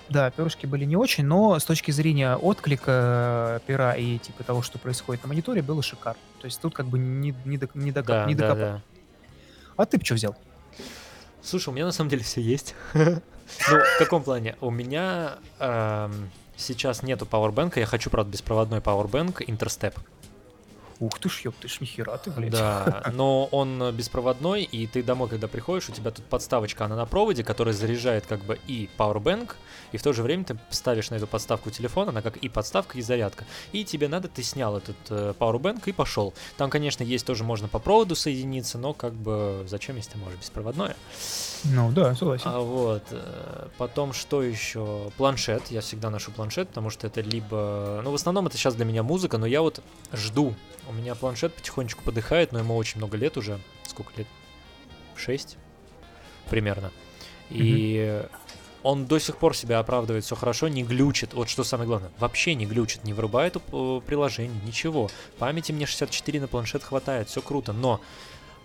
да, перышки были не очень, но с точки зрения отклика э, пера и типа того, что происходит на мониторе, было шикарно. То есть тут как бы не, не, док- не, докоп- Да, не да, докопал. да. А ты бы что взял? Слушай, у меня на самом деле все есть. Ну, в каком плане? У меня эм, сейчас нету пауэрбэнка, я хочу, правда, беспроводной пауэрбэнк Interstep. Ух ты ж, ёб ты ж, нихера ты, блядь. Да, но он беспроводной, и ты домой, когда приходишь, у тебя тут подставочка, она на проводе, которая заряжает как бы и Powerbank, и в то же время ты ставишь на эту подставку телефон, она как и подставка, и зарядка. И тебе надо, ты снял этот э, Powerbank и пошел. Там, конечно, есть тоже можно по проводу соединиться, но как бы зачем, если ты можешь беспроводное? Ну да, согласен. А вот, э, потом что еще? Планшет, я всегда ношу планшет, потому что это либо... Ну, в основном это сейчас для меня музыка, но я вот жду. У меня планшет потихонечку подыхает, но ему очень много лет уже. Сколько лет? Шесть? Примерно. И он до сих пор себя оправдывает, все хорошо, не глючит. Вот что самое главное, вообще не глючит, не вырубает э, приложение, ничего. Памяти мне 64 на планшет хватает, все круто, но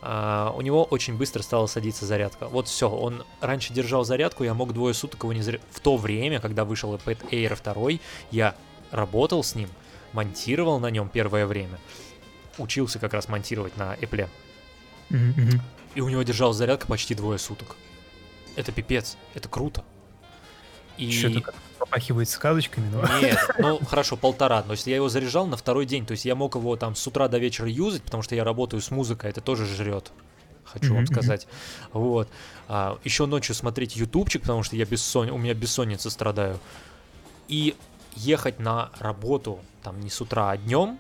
а, у него очень быстро стала садиться зарядка. Вот все, он раньше держал зарядку, я мог двое суток его не заряжать. В то время, когда вышел iPad Air 2, я работал с ним, монтировал на нем первое время, учился как раз монтировать на Apple, мгм. и у него держалась зарядка почти двое суток. Это пипец, это круто. И... Как попахивает сказочками, но... Нет, ну хорошо, полтора. То есть я его заряжал на второй день. То есть я мог его там с утра до вечера юзать, потому что я работаю с музыкой, это тоже жрет. Хочу Мгм, вам сказать. Вот. А, еще ночью смотреть ютубчик, потому что я бессон... у меня бессонница страдаю. И ехать на работу там не с утра, а днем,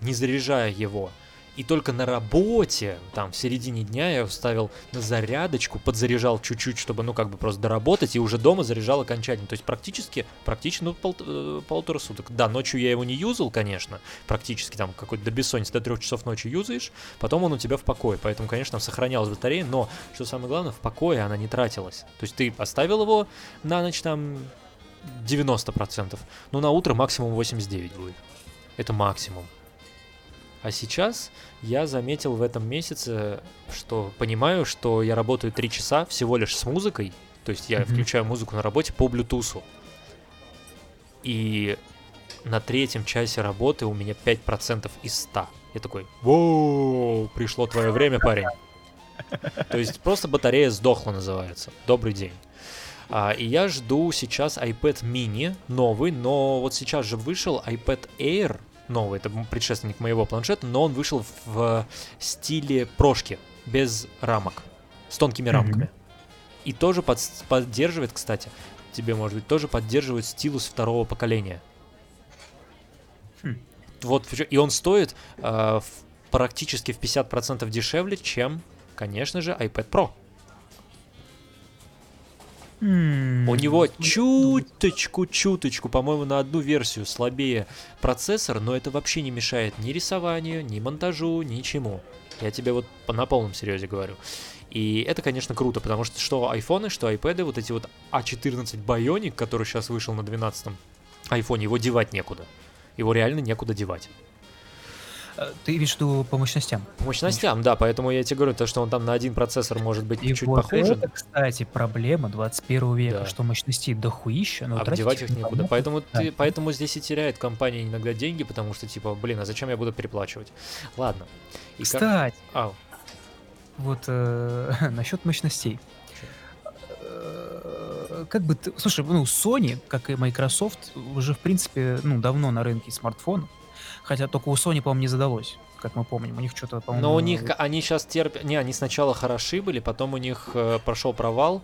не заряжая его. И только на работе, там, в середине дня я вставил на зарядочку, подзаряжал чуть-чуть, чтобы, ну, как бы просто доработать, и уже дома заряжал окончательно. То есть практически, практически, ну, пол- э, суток. Да, ночью я его не юзал, конечно, практически там какой-то до бессонницы, до трех часов ночи юзаешь, потом он у тебя в покое, поэтому, конечно, там сохранялась батарея, но, что самое главное, в покое она не тратилась. То есть ты оставил его на ночь там 90%, но на утро максимум 89 будет. Это максимум. А сейчас я заметил в этом месяце, что понимаю, что я работаю 3 часа всего лишь с музыкой, то есть я Мгм. включаю музыку на работе по Bluetooth. И на третьем часе работы у меня 5% из 100. Я такой, воу, пришло твое время, парень. То есть просто батарея сдохла называется. Добрый день. А, и я жду сейчас iPad mini новый, но вот сейчас же вышел iPad Air новый, это предшественник моего планшета, но он вышел в стиле прошки, без рамок, с тонкими рамками. И тоже под- поддерживает, кстати, тебе, может быть, тоже поддерживает стилус второго поколения. Хм. Вот, и он стоит э, в- практически в 50% дешевле, чем, конечно же, iPad Pro. У него чуточку, чуточку, по-моему, на одну версию слабее процессор, но это вообще не мешает ни рисованию, ни монтажу, ничему. Я тебе вот на полном серьезе говорю. И это, конечно, круто, потому что что айфоны, что айпэды, вот эти вот А14 Bionic, который сейчас вышел на 12-м айфоне, его девать некуда. Его реально некуда девать. Э, Ты имеешь в виду по мощностям? По мощностям, да, поэтому я тебе говорю, то, что он там на один процессор может быть И чуть вот похуже, это, кстати, проблема 21 века, Да. что мощностей дохуища, но а тратить девать их некуда. непонятно Поэтому, куда. ты, поэтому здесь и теряет компания иногда деньги, потому что, типа, блин, а зачем я буду переплачивать? Ладно. И как- Кстати, Ау, вот э, насчет мощностей. Э, Как бы ты... Слушай, ну, Sony, как и Microsoft, уже, в принципе, ну, давно на рынке смартфонов. Хотя только у Sony, по-моему, не задалось, как мы помним. У них что-то, по-моему... Но у них, они сейчас терпят, не, они сначала хороши были, потом у них э, прошел провал,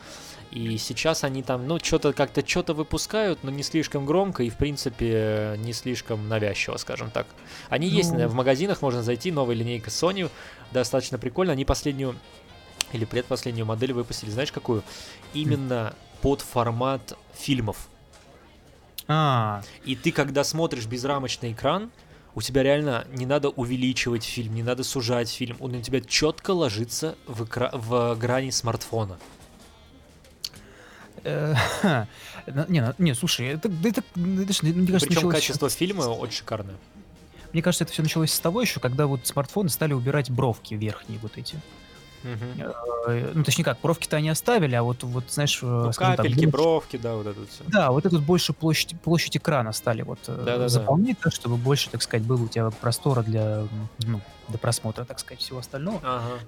и сейчас они там, ну, что-то как-то что-то выпускают, но не слишком громко и, в принципе, не слишком навязчиво, скажем так. Они есть, Ну. в магазинах можно зайти, новая линейка Sony, достаточно прикольно, они последнюю или предпоследнюю модель выпустили, знаешь какую? Именно под формат фильмов. А, И ты, когда смотришь безрамочный экран, у тебя реально не надо увеличивать фильм, не надо сужать фильм, он у тебя четко ложится в, экра- в грани смартфона. э, не, не, слушай, это, это, это мне кажется, Причем качество фильма очень шикарное. Мне кажется, это все началось с того еще, когда вот смартфоны стали убирать бровки верхние вот эти. Э, Ну, точнее как, бровки-то они оставили, а вот, вот знаешь... э, Ну, так, капельки, больше- бровки, да, вот это все. Да, вот эту больше площадь, площадь экрана стали вот э, Да-да-да. заполнять, так, чтобы больше, так сказать, было у тебя простора для, ну, для просмотра, так сказать, всего остального. Ага.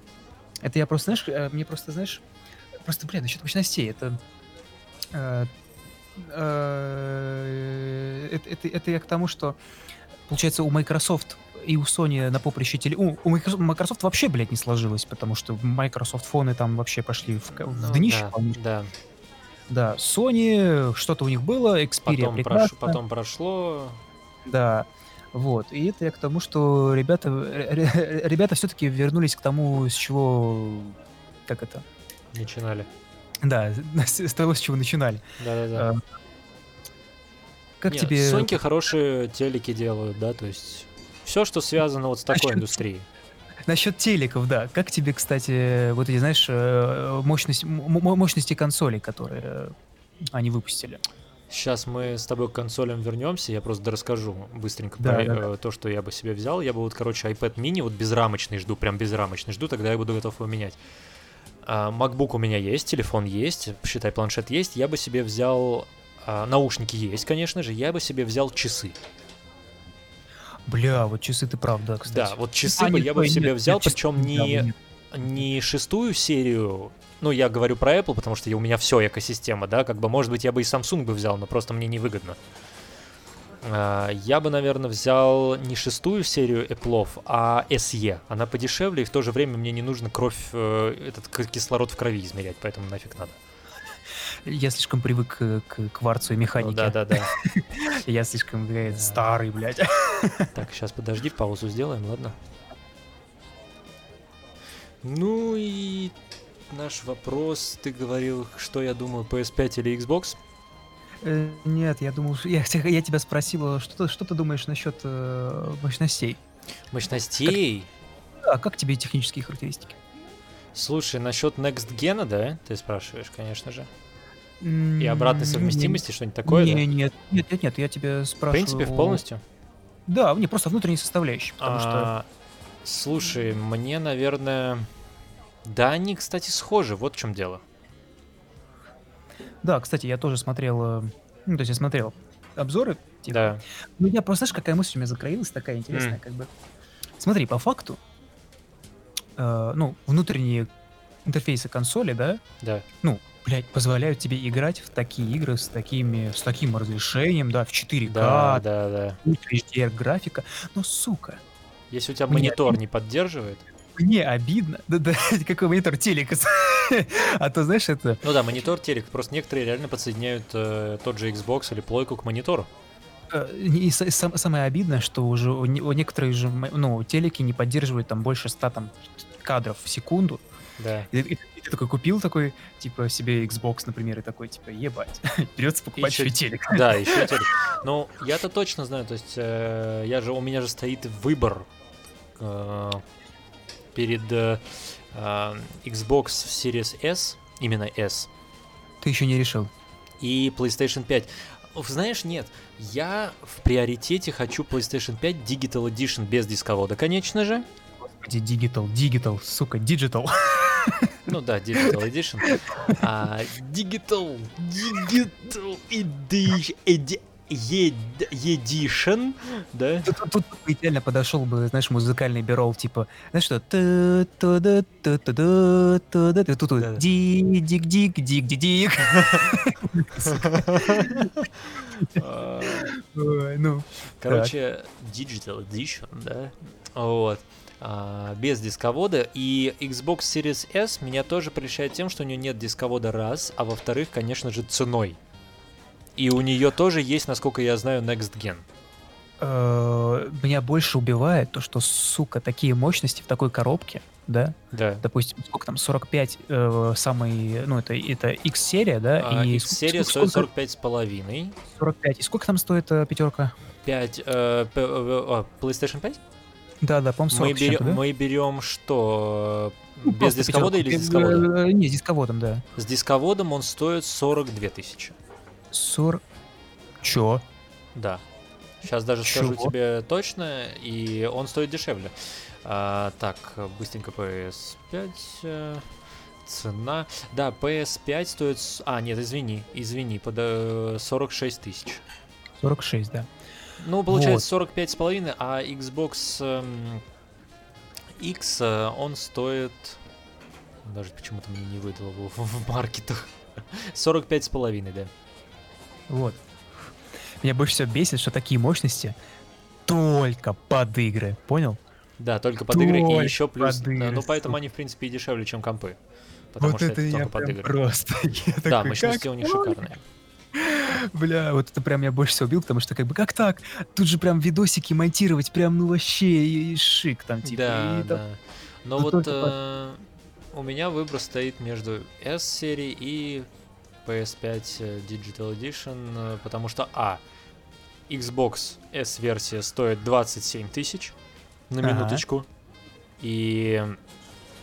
Это я просто, знаешь, мне просто, знаешь, просто, блин, насчет мощностей, это... э, э, это, это, это я к тому, что, получается, у Microsoft и у Sony на поприще теле... У, у Microsoft, вообще, блядь, не сложилось, потому что Microsoft фоны там вообще пошли в, в Ну, днище. да, полнейшее. да. Да, Sony, что-то у них было, Xperia Потом, прекрасно. прош- потом прошло. Да, вот. И это я к тому, что ребята, ре- ре- ребята все-таки вернулись к тому, с чего, как это, Начинали. да, с, с того, с чего начинали. Да-да-да. А, Как Не, тебе... Соньки хорошие телеки делают, да, то есть все, что связано вот с такой Насчет- индустрией. Насчет телеков, да. Как тебе, кстати, вот эти, знаешь, э, мощность, мощности консолей, которые э, они выпустили? Сейчас мы с тобой к консолям вернемся, я просто расскажу быстренько Да, про да, э, то, что я бы себе взял. Я бы вот, короче, iPad mini вот безрамочный жду, прям безрамочный жду, тогда я буду готов его менять. А, MacBook у меня есть, телефон есть, считай, планшет есть. Я бы себе взял... а, наушники есть, конечно же. Я бы себе взял часы. Бля, вот часы ты прав, да, кстати. Да, вот часы А, бы нет, я бы ой, себе нет, взял, нет, часы причем бы, не, нет. не шестую серию. Ну, я говорю про Apple, потому что у меня все экосистема, да, как бы, может быть, я бы и Samsung бы взял, но просто мне невыгодно. А, Я бы, наверное, взял не шестую серию Apple, а SE. Она подешевле, и в то же время мне не нужно кровь, э, этот кислород в крови измерять, поэтому нафиг надо. Я слишком привык к, к кварцу и механике. Да-да-да. Я слишком Да. старый, блядь. Так, сейчас подожди, паузу сделаем, ладно? Ну и наш вопрос, ты говорил, что я думаю, PS5 или Xbox? Э, Нет, я думал, я, я тебя спросил, что, ты- что ты думаешь насчет э, мощностей? Мощностей? А как тебе технические характеристики? Слушай, насчет Next Gen, да, ты спрашиваешь, конечно же. И обратной совместимости, что-нибудь такое, не, да? нет, нет, нет, нет, я тебя В спрашиваю. принципе, в полностью. Да, не просто внутренней составляющей, потому что А, Слушай, мне, наверное... Да, они, кстати, схожи, вот в чем дело. да, кстати, я тоже смотрел, э, ну то есть я смотрел обзоры, типа, Да. Ну, я просто, знаешь, какая мысль у меня закроилась, такая интересная, М. как бы. Смотри, по факту, э, ну, внутренние интерфейсы консоли, да, Да. ну, блядь, позволяют тебе играть в такие игры с такими, с таким разрешением, да, в 4К, Да, да, да. HDR графика. Но, сука, Если у тебя монитор не поддерживает. мне обидно. Да, да, какой монитор телека. А то, знаешь, это... Ну да, монитор, телек. Просто некоторые реально подсоединяют э, тот же Xbox или плойку к монитору. э, И самое обидное, что уже у не- у некоторых же, ну, телеки не поддерживают там больше 100 там, кадров в секунду. Да. И, и- и ты такой купил такой, типа, себе Xbox, например, и такой, типа, ебать, придется покупать еще и телек. Да, еще телек. Ну, я-то точно знаю, то есть э, я же, у меня же стоит выбор э, перед э, э, Xbox Series S, именно S, Ты еще не решил. и PlayStation 5. знаешь, нет. Я в приоритете хочу PlayStation 5 Digital Edition без дисковода, конечно же. Господи, Digital, Digital, сука, Digital. Ну да, Digital Edition. А, Digital, Digital Edition. Да? Тут, тут, тут идеально подошел бы, знаешь, музыкальный бирол, типа, знаешь что, тут Да-да. дик дик дик дик дик дик Ну, Короче, Digital Edition, да? Вот. А, без дисковода. И Xbox Series S меня тоже прельщает тем, что у нее нет дисковода раз, а во-вторых, конечно же, ценой. И у нее тоже есть, насколько я знаю, Next Gen. э, меня больше убивает то, что, сука, такие мощности в такой коробке, да, Да. допустим, сколько там, 45 э, самый, ну, это, это X-серия, да, А, и X-серия ск- стоит сколько- 45 с половиной. 45. И сколько там стоит э, пятерка? 5, э, э, а, PlayStation 5? Да, да, по-моему, 40 Мы берем, да? мы берем что? э, Ну, Без дисковода пятерку. или с дисководом? э, Не, с дисководом, да. С дисководом он стоит 42 тысячи. 40... Чё? Да. Сейчас даже скажу Чего? тебе точно, и он стоит дешевле. А, так, быстренько PS5. э, Цена. Да, PS5 стоит... А, нет, извини, извини, под э, 46 тысяч. 46, да. Ну, получается Вот. 45 с половиной, а Xbox эм, X, э, он стоит... Даже почему-то мне не выдало в, в маркетах. 45 с половиной, да. Вот. Меня больше всего бесит, что такие мощности только под игры. Понял? Да, только под игры и Только еще плюс... игры, ну, поэтому они, в принципе, и дешевле, чем компы. Потому вот что это это я только под игры. просто... я Да, такой, мощности у них шикарные. Бля, вот это прям меня больше всего убил, потому что как бы как так? Тут же прям видосики монтировать, прям ну вообще и, и шик там типа. да, и там- да. Но вот э, у меня выбор стоит между S-серией и PS5 э, Digital Edition, э, потому что, а, Xbox S-версия стоит 27 тысяч на Ага. минуточку, и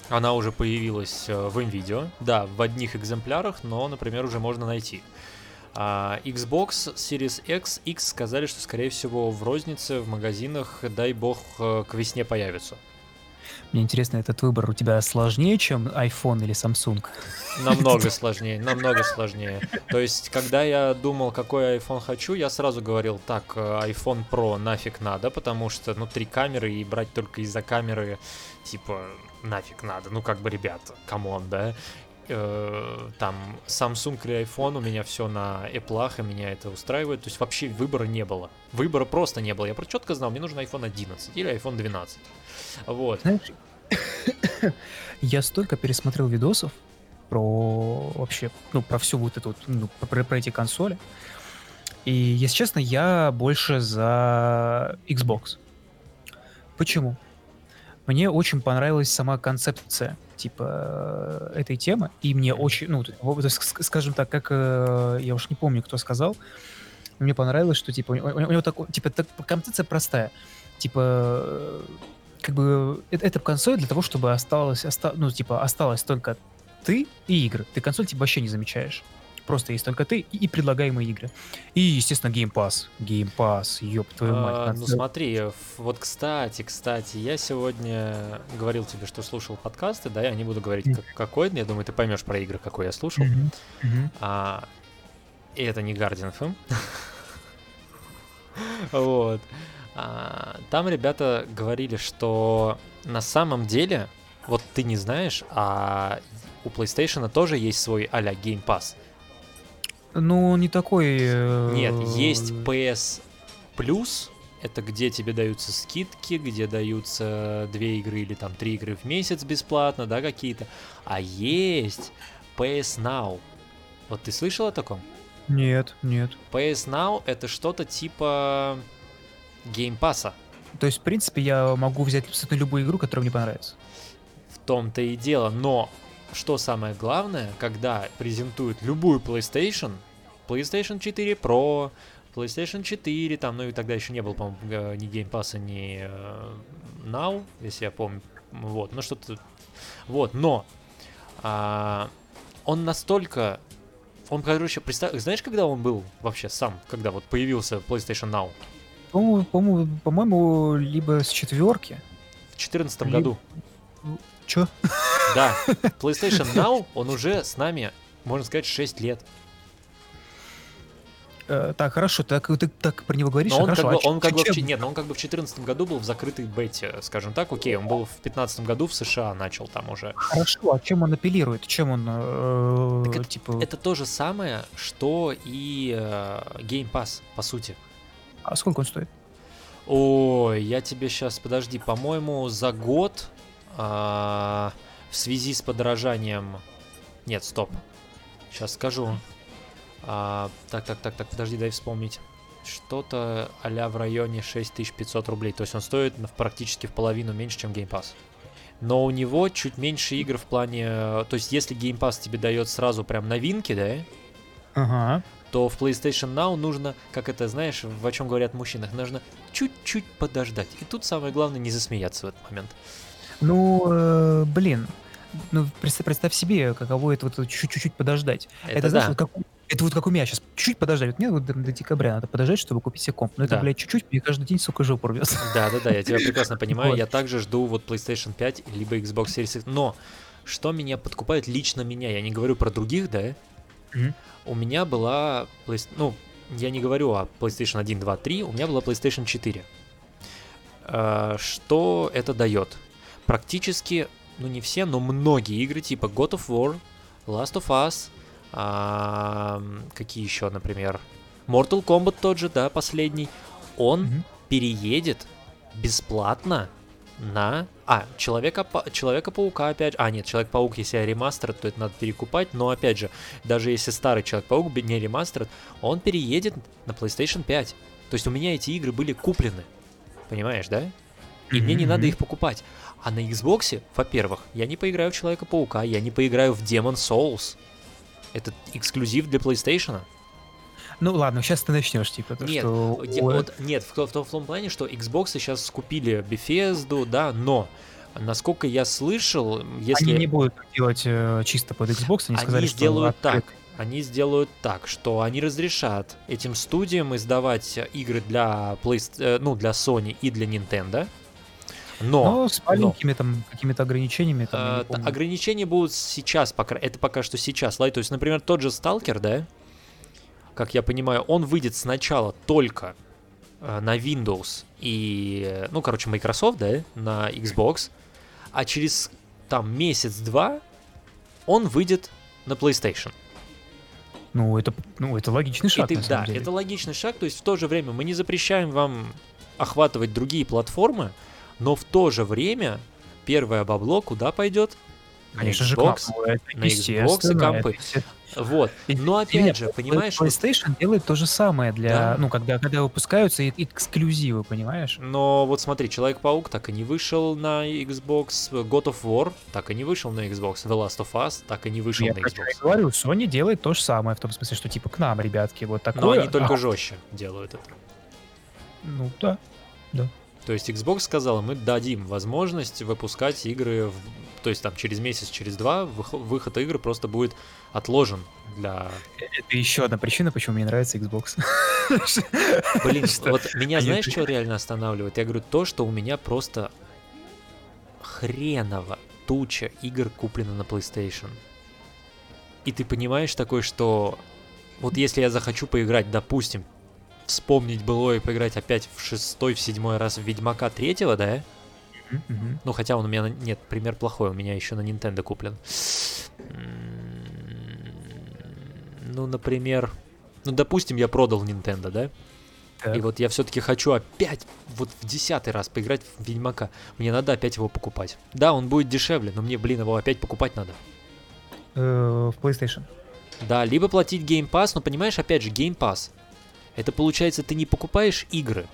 она уже появилась э, в NVIDIA, да, в одних экземплярах, но, например, уже можно найти. А Xbox Series X, X сказали, что, скорее всего, в рознице, в магазинах, дай бог, э, к весне появится. Мне интересно, этот выбор у тебя сложнее, чем iPhone или Samsung? Намного сложнее, намного сложнее. То есть, когда я думал, какой iPhone хочу, я сразу говорил, так, э, iPhone Pro нафиг надо, потому что, ну, три камеры и брать только из-за камеры, типа, нафиг надо. Ну, как бы, ребят, come on, да? Э, Там Samsung или iPhone, у меня все на Apple, и меня это устраивает. То есть вообще выбора не было. Выбора просто не было. Я четко знал, мне нужен iPhone 11 или iPhone 12. Вот. Знаешь, я столько пересмотрел видосов про вообще, ну, про всю вот эту ну, про, про эти консоли. И, если честно, я больше за Xbox. Почему? Мне очень понравилась сама концепция, типа, э, этой темы, и мне очень, ну, скажем так, как, э, я уж не помню, кто сказал, мне понравилось, что, типа, у, него такой, типа, так- концепция простая, типа, э, как бы, это, это консоль для того, чтобы осталось, оста- ну, типа, осталось только ты и игры. Ты консоль, типа, вообще не замечаешь. Просто есть только ты и, и предлагаемые игры. И, естественно, Game Pass. Game Pass, ёб твою мать. А, ну смотри, вот кстати, кстати, я сегодня говорил тебе, что слушал подкасты, да, я не буду говорить, как- какой, я думаю, ты поймешь про игры, какой я слушал. Мгм, мгм. А, и это не Guardian FM. Вот. А, Там ребята говорили, что на самом деле, вот ты не знаешь, а у PlayStation тоже есть свой а-ля Game Pass. Ну, он не такой... э, Нет, есть PS Plus, это где тебе даются скидки, где даются две игры или там три игры в месяц бесплатно, да, какие-то. А есть PS Now. Вот ты слышал о таком? Нет, нет. PS Now это что-то типа Pass. То есть, в принципе, я могу взять абсолютно любую игру, которая мне понравится. В том-то и дело. Но что самое главное, когда презентуют любую PlayStation, PlayStation 4 Pro, PlayStation 4, там, ну и тогда еще не было, по-моему, ни Game Pass, ни э, Now, если я помню. Вот, ну что-то... Вот, но а, он настолько Он, короче, представь, знаешь, когда он был вообще сам, когда вот появился PlayStation Now? По-моему, по-моему, по-моему, либо с четверки. В 2014 Либо- году. Чё? Да, PlayStation Now, он уже с нами, можно сказать, 6 лет. Э, так, хорошо, так, ты так про него говоришь, Но он хорошо. как бы, а он как бы в, нет, но он как бы в 2014 году был в закрытой бете, скажем так, окей, он был в 2015 году в США начал там уже. Хорошо, а чем он апеллирует? Чем он, э, Так это- типа... Это то же самое, что и э, Game Pass, по сути. А сколько он стоит? Ой, я тебе сейчас, подожди, по-моему, за год а, в связи с подорожанием... Нет, стоп. Сейчас скажу. А, так, так, так, так, подожди, дай вспомнить. Что-то а в районе 6500 рублей. То есть он стоит практически в половину меньше, чем Game Pass. Но у него чуть меньше игр в плане... То есть если Game Pass тебе дает сразу прям новинки, да, Ага. то в PlayStation Now нужно, как это знаешь, в о чем говорят мужчинах, нужно чуть-чуть подождать. И тут самое главное не засмеяться в этот момент. Ну, э, блин, ну представь, представь себе, каково это вот чуть-чуть подождать. Это, Это, знаешь, да. вот как, это вот как у меня сейчас. Чуть-чуть подождать. Вот мне вот до, до декабря надо подождать, чтобы купить себе комп. Но это, Да. блядь, чуть-чуть, мне каждый день, сука, жопу рвет. Да, да, да, я тебя прекрасно понимаю. Вот. Я также жду вот PlayStation 5 либо Xbox Series X. Но что меня подкупает лично меня, я не говорю про других, да? Мгм. У меня была, ну, я не говорю о PlayStation 1, 2, 3, у меня была PlayStation 4. Э, Что это дает? Практически, ну не все, но многие игры типа God of War, Last of Us, а, какие еще, например, Mortal Kombat тот же, да, последний, он Мгм. переедет бесплатно на... А, Человека, Человека-паука опять... А, нет, Человек-паук, если ремастер, то это надо перекупать, но опять же, даже если старый Человек-паук не ремастер, он переедет на PlayStation 5. То есть у меня эти игры были куплены. Понимаешь, да? И мне не надо их покупать. А на Xbox, во-первых, я не поиграю в Человека-паука, я не поиграю в Demon Souls. Это эксклюзив для PlayStation. Ну ладно, сейчас ты начнешь, типа, то, Нет, что... Ой, вот, нет, в, в том- в том плане, что Xbox сейчас скупили Bethesda, да, но насколько я слышал, если Они не будут делать э, чисто под Xbox, они, Они сказали, что... сделают открыт. так, они сделают так, что они разрешат этим студиям издавать игры для Playst- э, ну для Sony и для Nintendo, но, Но с маленькими там какими-то ограничениями. Там, э, помню. ограничения будут сейчас, пока это пока что сейчас, лайт. То есть, например, тот же Stalker, да, как я понимаю, он выйдет сначала только э, на Windows и, э, ну, короче, Microsoft, да, на Xbox, а через там месяц-два он выйдет на PlayStation. Ну, это, ну, это логичный шаг, на да, деле. это логичный шаг. То есть в то же время мы не запрещаем вам охватывать другие платформы, но в то же время первое бабло куда пойдет? Конечно же, Xbox. это на Xbox и компы. Вот. Но и опять же, понимаешь, вот- PlayStation делает то же самое для, Да. ну, когда, когда выпускаются и- эксклюзивы, понимаешь? но вот смотри, Человек-паук так и не вышел на Xbox, God of War так и не вышел на Xbox, The Last of Us так и не вышел Я на Xbox. говорю, Sony делает то же самое, в том смысле, что типа к нам, ребятки, вот такое. Но они только а, жестче делают это. Ну, да. То есть Xbox сказала, мы дадим возможность выпускать игры, в- то есть там через месяц, через два вых- выход игры просто будет отложен для... Это еще одна причина, почему мне нравится Xbox. Блин, вот меня знаешь, что реально останавливает? Я говорю, то, что у меня просто хреново туча игр куплена на PlayStation. И ты понимаешь такой, что вот если я захочу поиграть, допустим, вспомнить было и поиграть опять в шестой, в седьмой раз в Ведьмака третьего, да? Мгм, мгм. Ну, хотя он у меня... Нет, пример плохой, у меня еще на Nintendo куплен. Ну, например... Ну, допустим, я продал Nintendo, да? Так. И вот я все-таки хочу опять, вот в десятый раз поиграть в Ведьмака. Мне надо опять его покупать. Да, он будет дешевле, но мне, блин, его опять покупать надо. Э, В PlayStation. Да, либо платить Game Pass, но понимаешь, опять же, Game Pass. Это получается, ты не покупаешь игры.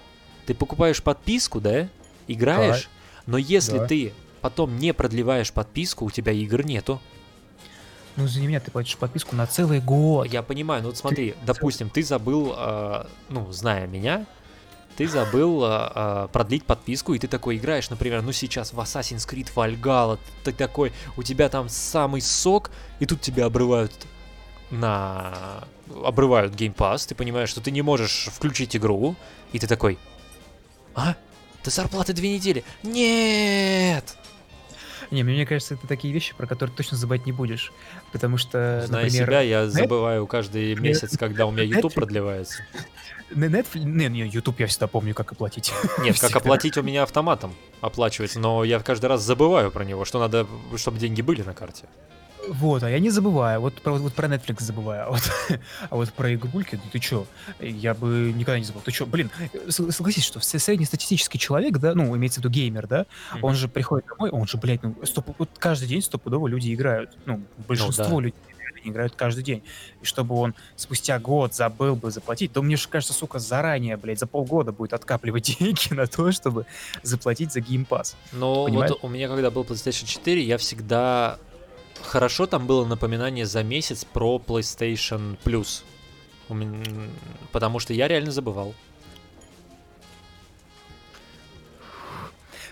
Ты покупаешь подписку, да? Играешь, но если Да. ты потом не продлеваешь подписку, у тебя игр нету. Ну, извини меня, ты платишь подписку на целый год. Я понимаю, ну вот смотри, допустим, ты забыл, а, ну, зная меня, ты забыл а, продлить подписку, и ты такой играешь, например, ну сейчас в Assassin's Creed Valhalla, ты такой, у тебя там самый сок, и тут тебя обрывают. На... обрывают Game Pass, ты понимаешь, что ты не можешь включить игру, и ты такой, а, ты зарплаты две недели? Нет! Не, мне кажется, это такие вещи, про которые точно забывать не будешь. Потому что, Зная например, себя, я забываю каждый месяц, когда у меня YouTube продлевается. Netflix... Не, не, YouTube я всегда помню, как оплатить. Нет, как оплатить у меня автоматом оплачивается, но я каждый раз забываю про него, что надо, чтобы деньги были на карте. Вот, а я не забываю. Вот про, вот про Netflix забываю. А вот, а вот про игрульки, ну ты чё? Я бы никогда не забыл. Ты чё, блин, с- согласись, что среднестатистический человек, да, ну, имеется в виду геймер, да, он же приходит домой, он же, блядь, ну, стоп, вот каждый день стопудово люди играют. Ну, большинство да. людей реально играют каждый день. И чтобы он спустя год забыл бы заплатить, то мне же кажется, сука, заранее, блядь, за полгода будет откапливать деньги на то, чтобы заплатить за геймпас. Но Понимаешь? вот у меня, когда был PlayStation 4, я всегда... Хорошо там было напоминание за месяц про PlayStation Plus. Потому что я реально забывал.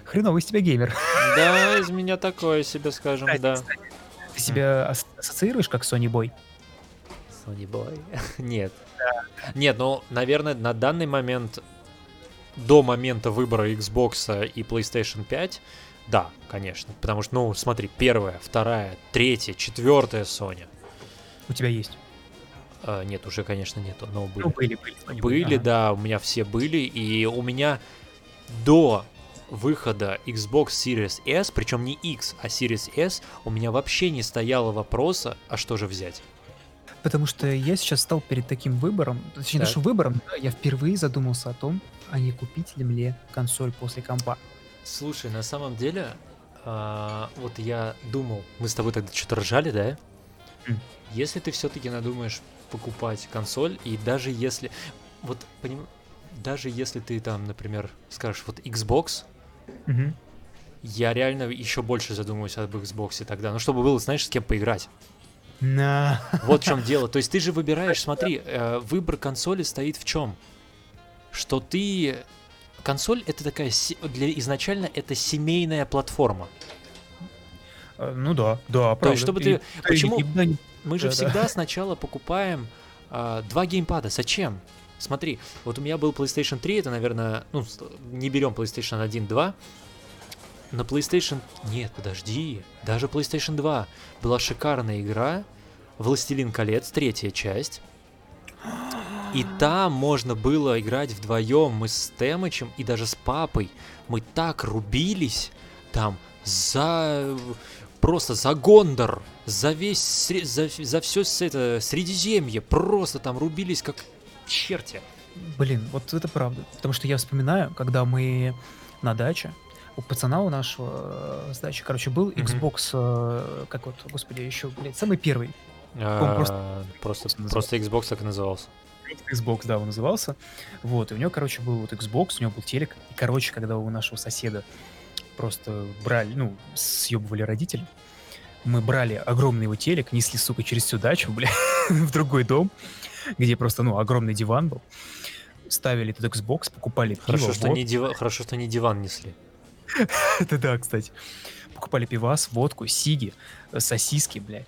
Хреновый из тебя геймер. Да, из меня такое себе, скажем, Кстати, да. кстати, Ты себя ас- ассоциируешь как Sony Boy? Sony Boy. Нет. Нет, ну, наверное, на данный момент, до момента выбора Xbox и PlayStation 5, да, конечно. Потому что, ну, смотри, первая, вторая, третья, четвертая Sony. У тебя есть. А, нет, уже, конечно, нету, но были. Ну, были, были. Boy, Были, ага. да, у меня все были, и у меня до выхода Xbox Series S, причем не X, а Series S, у меня вообще не стояло вопроса, а что же взять. Потому что я сейчас стал перед таким выбором, точнее, Так. даже выбором, да, я впервые задумался о том, а не купить ли мне консоль после компа. Слушай, на самом деле, а, вот я думал, мы с тобой тогда что-то ржали, да? М. Если ты все-таки надумаешь покупать консоль, и даже если, вот, поним, даже если ты там, например, скажешь, вот Xbox, Мгм. я реально еще больше задумываюсь об Xbox тогда, ну чтобы было, знаешь, с кем поиграть. На. Вот в чем дело. То есть ты же выбираешь, смотри, э, выбор консоли стоит в чем? Что ты... Консоль это такая... Для... Изначально это семейная платформа. Э, Ну да, да, правда. То есть, чтобы ты- И- почему- и- да, Мы же Да-да. всегда сначала покупаем а, два геймпада. Зачем? Смотри, вот у меня был PlayStation 3, это, наверное, ну, не берем PlayStation 1, 2. На PlayStation... Нет, подожди. Даже PlayStation 2 была шикарная игра. Властелин колец, третья часть. И там можно было играть вдвоем. Мы с Темычем и даже с папой. Мы так рубились там за... Просто за Гондор, за весь, за, за все это Средиземье. Просто там рубились как черти. Блин, вот это правда. Потому что я вспоминаю, когда мы на даче, у пацана у нашего э, с дачи, короче, был. Xbox, э, как вот, господи, еще, блядь, самый первый. А, просто- просто, называется. просто Xbox так и назывался. Xbox, да, он назывался. Вот, и у него, короче, был вот Xbox, у него был телек. И, короче, когда у нашего соседа просто брали, ну, съебывали родители, мы брали огромный его телек, несли, сука, через всю дачу, бля, в другой дом, где просто, ну, огромный диван был. Ставили этот Xbox, покупали пиво, Хорошо, что вод- не дива- Хорошо, что не диван несли. Это да, кстати. Покупали пивас, водку, сиги, э, сосиски, блядь,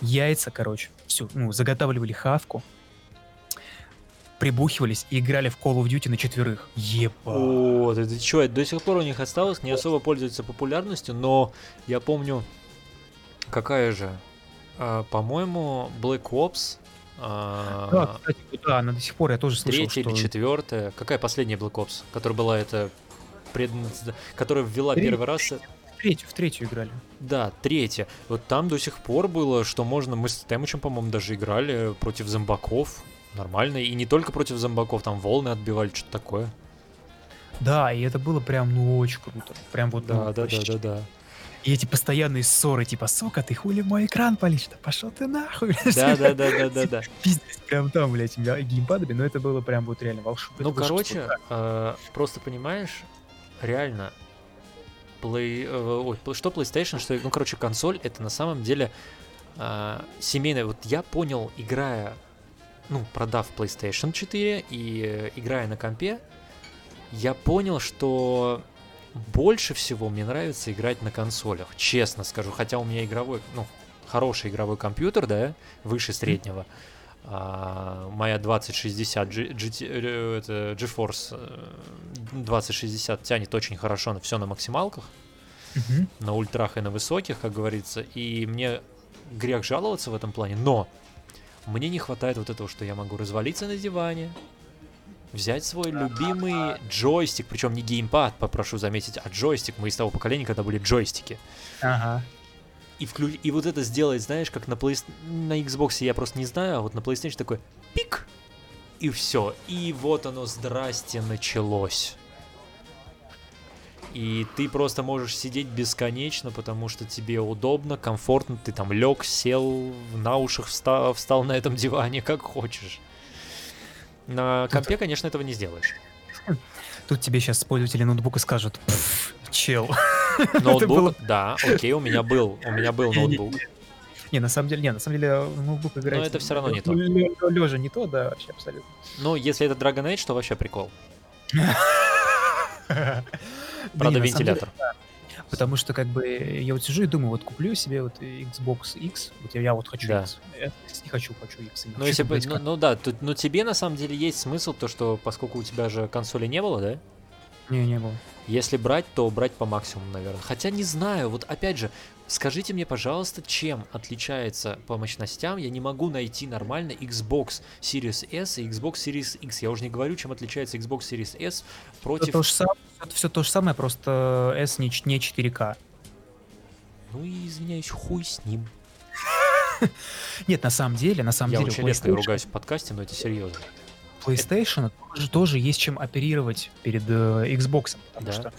яйца, короче. Все, ну, заготавливали хавку, прибухивались и играли в Call of Duty на четверых. Еба. О, ты, ты чё, это до сих пор у них осталось, не особо пользуется популярностью, но я помню, какая же, А, по-моему, Black Ops, а, Да, кстати, да, она до сих пор, я тоже слышал, третья что... или четвертая, какая последняя Black Ops, которая была это, пред... которая ввела Третья, первый раз, В третью, в третью играли. да, третья, вот там до сих пор было, что можно, мы с Темычем, по-моему, даже играли против зомбаков, нормально, и не только против зомбаков, там волны отбивали, что-то такое. Да, и это было прям, ну, очень круто. Прям вот, Да, ну, да, да, да, да. И эти постоянные ссоры, типа, сука, ты хули мой экран палишь? Да пошел ты нахуй. Да, да, да, да, да, да. Пиздец, прям там, блядь, геймпадами, но это было прям вот реально волшебно. Ну, короче, э, просто понимаешь, реально, Play, э, ой, что PlayStation, что, ну, короче, консоль, это на самом деле э, семейная. Вот я понял, играя, ну, продав PlayStation 4 и э, играя на компе, я понял, что больше всего мне нравится играть на консолях, честно скажу. Хотя у меня игровой, ну, хороший игровой компьютер, да, выше среднего. А, моя 2060 G, GT, э, это GeForce э, 2060 тянет очень хорошо на все на максималках, Мгм. на ультрах и на высоких, как говорится. И мне грех жаловаться в этом плане, но мне не хватает вот этого, что я могу развалиться на диване, взять свой любимый джойстик, причем не геймпад, попрошу заметить, а джойстик. Мы из того поколения, когда были джойстики. Ага. И, вклю... и вот это сделать, знаешь, как на, Play... на Xbox я просто не знаю, а вот на PlayStation такой пик, и все. И вот оно, здрасте, началось. И ты просто можешь сидеть бесконечно, потому что тебе удобно, комфортно, ты там лег, сел, на ушах встал, встал на этом диване, как хочешь. На компе, конечно, этого не сделаешь. Тут тебе сейчас пользователи ноутбука скажут, «Пф, чел. Ноутбук, было- да, окей, у меня был, у меня был ноутбук. Не, на самом деле, не, на самом деле ноутбук играть... это всё равно не то. Лежа не то, да, вообще абсолютно. Ну, если это Dragon Age, то вообще прикол. Да Правда, не, деле, вентилятор. Потому что, как бы, я вот сижу и думаю, вот куплю себе вот Xbox X, вот я, я вот хочу Да. X. Я не хочу, хочу X. не Ну, хочу если бы, ну, ну да, тут, ну тебе на самом деле есть смысл, то что поскольку у тебя же консоли не было, да? Не, не было. Если брать, то брать по максимуму, наверное. Хотя не знаю, вот опять же, скажите мне, пожалуйста, чем отличается по мощностям, я не могу найти нормально Xbox Series S и Xbox Series X. Я уже не говорю, чем отличается Xbox Series S против... то, же самое, все то же самое, просто S не, не 4К. Ну и, извиняюсь, хуй с ним. Нет, на самом деле, на самом Я деле, очень у редко PlayStation, ругаюсь в подкасте, но это серьезно. PlayStation тоже, тоже есть чем оперировать перед э, Xbox. Потому Да. что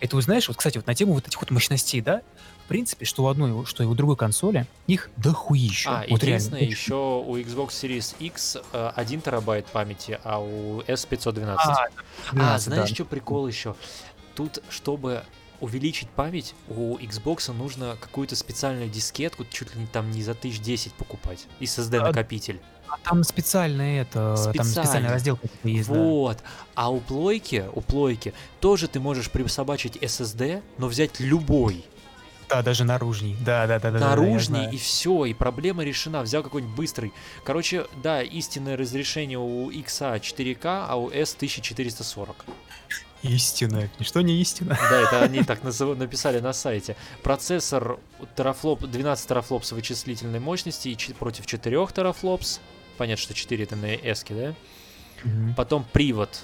это, знаешь, вот, кстати, вот на тему вот этих вот мощностей, да, в принципе, что у одной, что и у другой консоли, их дохуища. А, вот единственное, реально. еще у Xbox Series X э, 1 терабайт памяти, а у S 512. А, А, 12, знаешь, да. что прикол еще? Тут, чтобы увеличить память, у Xbox нужно какую-то специальную дискетку, чуть ли не там не за тысяч десять покупать. SSD А, накопитель. А там специальный это, там Специально. специальный раздел есть, да. Вот. А у плойки, у плойки тоже ты можешь присобачить SSD, но взять любой. Да, даже наружней. Да, да, да, да. да, да, наружный, знаю. и все, и проблема решена. Взял какой-нибудь быстрый. Короче, да, истинное разрешение у X 4К, а у S 1440. Истина. Что не истина? Да, это они так назыв- написали на сайте. Процессор терафлоп, 12 терафлопс вычислительной мощности и против 4 терафлопс. Понятно, что 4 это на S, да? Мгм. Потом привод.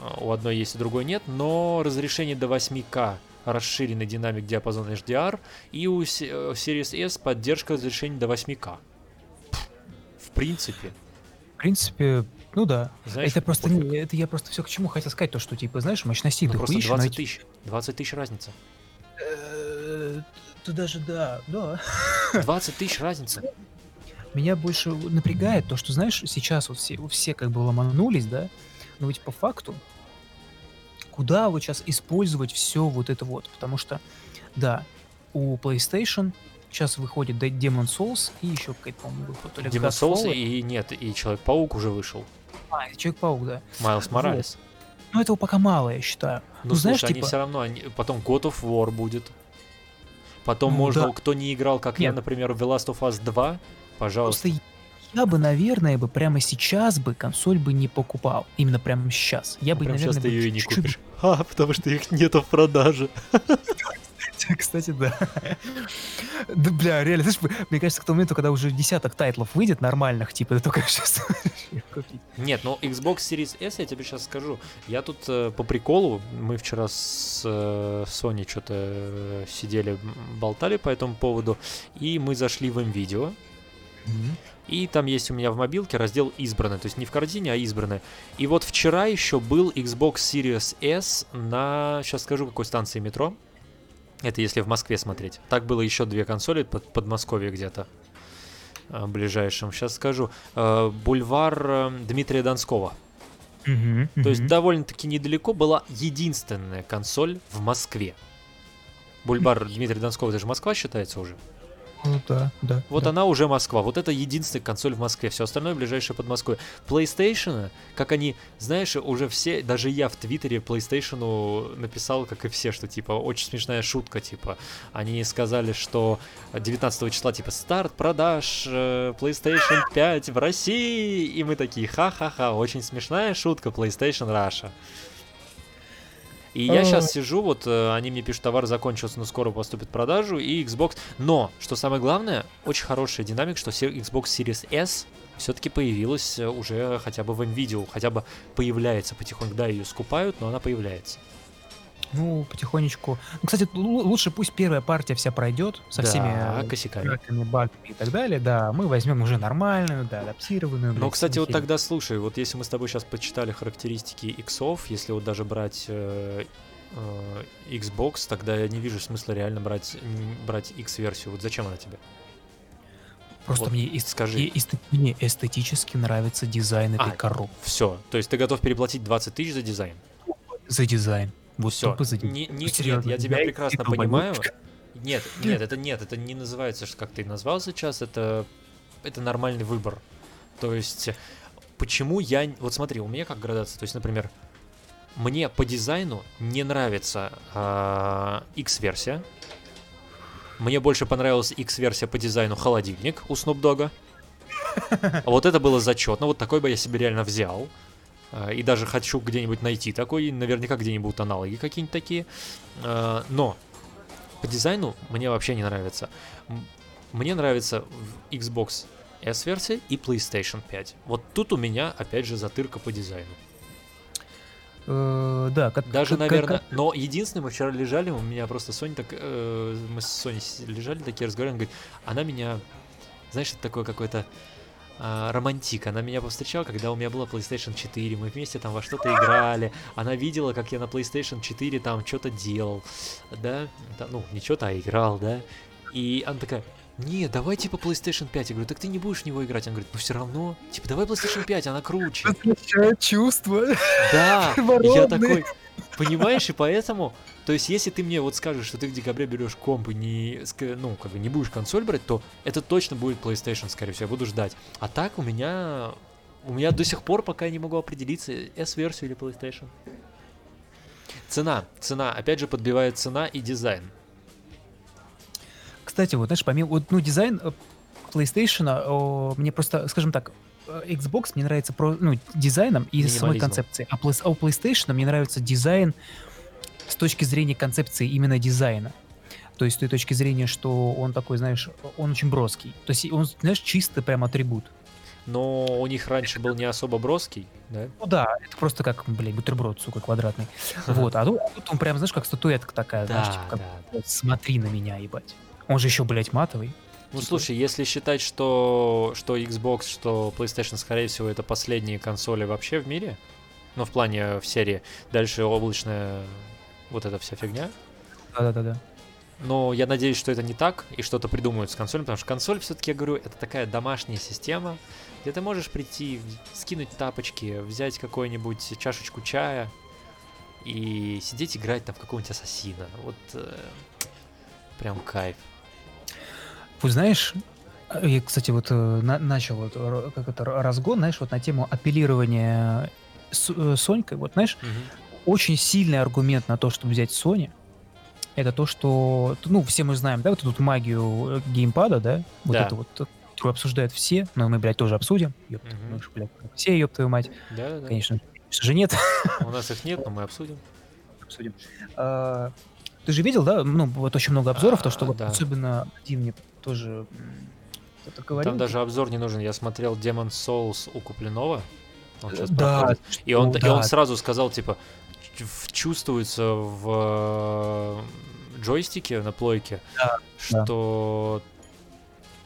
А, У одной есть, у другой нет, но разрешение до 8К, расширенный динамик диапазон HDR, и у э, Series S поддержка разрешения до 8К. Пф, В принципе, В принципе, ну да. знаешь, это просто пофиг. не, это я просто все к чему хотел сказать, то, что, типа, знаешь, мощностей Ну, просто дохуища, 20 но- тысяч. 20 тысяч разница. Э, Ты даже, да, да. 20 тысяч разница. Меня больше напрягает то, что, знаешь, сейчас вот все, все как бы ломанулись, да, но ведь по факту, куда вот сейчас использовать все вот это вот, потому что, да, у PlayStation сейчас выходит Demon Souls и еще какая-то, по-моему, выход. то ли Demon. Souls и нет, и Человек-паук уже вышел. А, Человек-паук, да. Майлз Моралес. Но этого пока мало, я считаю. Ну, Ну, знаешь, слушай, они типа- все равно, они- потом God of War будет. Потом Ну, можно, да. кто не играл, как я, Нет. например, в The Last of Us 2, пожалуйста. Просто я бы, наверное, бы прямо сейчас бы консоль бы не покупал. Именно прямо сейчас. Я Ну, бы, прям наверное, сейчас ты бы ее и не купишь. А, потому что их нету в продаже. Кстати, да. Да, бля, реально, знаешь, мне кажется, к тому моменту, когда уже десяток тайтлов выйдет нормальных, типа, ты только сейчас купить. Нет, ну Xbox Series S, я тебе сейчас скажу. Я тут э, по приколу, мы вчера с э, Sony что-то сидели, м, болтали по этому поводу, и мы зашли в видео И там есть у меня в мобилке раздел избранное, то есть не в корзине, а избранное. И вот вчера еще был Xbox Series S на, сейчас скажу, какой станции метро. Это если в Москве смотреть. Так было еще две консоли под Подмосковье где-то э, ближайшем. Сейчас скажу. Э, Бульвар э, Дмитрия Донского. То есть довольно-таки недалеко была единственная консоль в Москве. Бульвар Дмитрия Донского, это же Москва считается уже. Ну да, да. Вот да. она уже Москва. Вот это единственная консоль в Москве. Все остальное ближайшее под Москвой. PlayStation, как они, знаешь, уже все, даже я в Твиттере PlayStation написал, как и все, что типа очень смешная шутка, типа они сказали, что 19 числа типа старт продаж э, PlayStation 5 в России, и мы такие ха-ха-ха, очень смешная шутка PlayStation Russia. И я сейчас сижу, вот э, они мне пишут, товар закончился, но скоро поступит в продажу, и Xbox. Но, что самое главное, очень хорошая динамика, что Xbox Series S все-таки появилась э, уже хотя бы в NVIDIA, хотя бы появляется потихоньку. Да, ее скупают, но она появляется. Ну, потихонечку. Ну, кстати, лу- лучше пусть первая партия вся пройдет со Да, всеми э, косяками. краками, багами и так далее. Да, мы возьмем уже нормальную, да, адаптированную. Но, блядь, кстати, вот тогда слушай, вот если мы с тобой сейчас почитали характеристики иксов, если вот даже брать э, э, Xbox, тогда я не вижу смысла реально брать, брать X-версию. Вот зачем она тебе? Просто вот мне, эс- скажи. и- эсте- мне эстетически нравится дизайн этой А, коробки. Все. То есть ты готов переплатить 20 тысяч за дизайн? За дизайн. Вот Все. Не, не- Ну, нет, серьезно, я тебя я прекрасно испытывал понимаю. Нет, нет, это нет, это не называется, что как ты назвал сейчас, это, это нормальный выбор. То есть, почему я... Вот смотри, у меня как градация, то есть, например, мне по дизайну не нравится а, X-версия. Мне больше понравилась X-версия по дизайну холодильник у Snoop Dogg. Вот это было зачетно, вот такой бы я себе реально взял. А, И даже хочу где-нибудь найти такой, наверняка где-нибудь будут аналоги какие-нибудь такие. А, Но по дизайну мне вообще не нравится. Мне нравится Xbox S-версия и PlayStation 5. Вот тут у меня, опять же, затырка по дизайну. Э, Да, как... Даже, как- наверное, как- но единственное, мы вчера лежали, у меня просто Соня так, э, мы с Соней лежали такие разговаривали, говорит, она меня, знаешь, это такое какое-то а, романтик. Она меня повстречала, когда у меня была PlayStation 4, мы вместе там во что-то играли. Она видела, как я на PlayStation 4 там что-то делал, да, ну, не что-то, а играл, да. И она такая, не, давай типа PlayStation 5. Я говорю, так ты не будешь в него играть. Она говорит, ну все равно, типа, давай PlayStation 5, она круче. Чувства. Да, я такой, понимаешь, и поэтому, то есть, если ты мне вот скажешь, что ты в декабре берешь комп и не, ну, как бы не будешь консоль брать, то это точно будет PlayStation, скорее всего, я буду ждать. А так у меня, у меня до сих пор пока я не могу определиться, S-версию или PlayStation. Цена, цена, опять же, подбивает цена и дизайн. Кстати, вот знаешь, помимо вот, ну, дизайн э, PlayStation, о, мне просто, скажем так, э, Xbox мне нравится про, ну, дизайном и самой концепцией, а, а у PlayStation мне нравится дизайн с точки зрения концепции именно дизайна. То есть с той точки зрения, что он такой, знаешь, он очень броский. То есть он, знаешь, чистый прям атрибут. Но у них раньше был не особо броский, да? Ну да, это просто как, блядь, бутерброд, сука, квадратный. Вот, а тут, а тут он прям, знаешь, как статуэтка такая, знаешь, типа, как, смотри на меня, ебать. Он же еще, блядь, матовый. Ну Типа- слушай, если считать, что, что Xbox, что PlayStation, скорее всего, это последние консоли вообще в мире, ну, в плане в серии, дальше облачная вот эта вся фигня, Да-да-да. но я надеюсь, что это не так, и что-то придумают с консолью, потому что консоль, все-таки, я говорю, это такая домашняя система, где ты можешь прийти, скинуть тапочки, взять какую-нибудь чашечку чая и сидеть играть там в какого-нибудь ассасина. Вот э, прям кайф. Вот знаешь, я, кстати, вот э, на- начал вот как это, разгон, знаешь, вот на тему апеллирования с, э, Сонькой. Вот, знаешь, очень сильный аргумент на то, чтобы взять Sony, это то, что, ну, все мы знаем, да, вот эту вот магию э, геймпада, да, вот Да. это вот, которую обсуждают все, но мы, блядь, тоже обсудим. Ёб Мгм. ну, блядь, все, ёб твою мать. Да-да-да. Конечно, конечно же нет. У нас их нет, но мы обсудим. обсудим. А, Ты же видел, да, ну, вот очень много обзоров, то, что А, да. особенно один мне тоже кто-то говорил. Там даже обзор не нужен. Я смотрел Demon Souls у Куплинова. Он сейчас да, проходит. И он, ну и он да. сразу сказал, типа, чувствуется в э, джойстике на плойке, Да, да. что...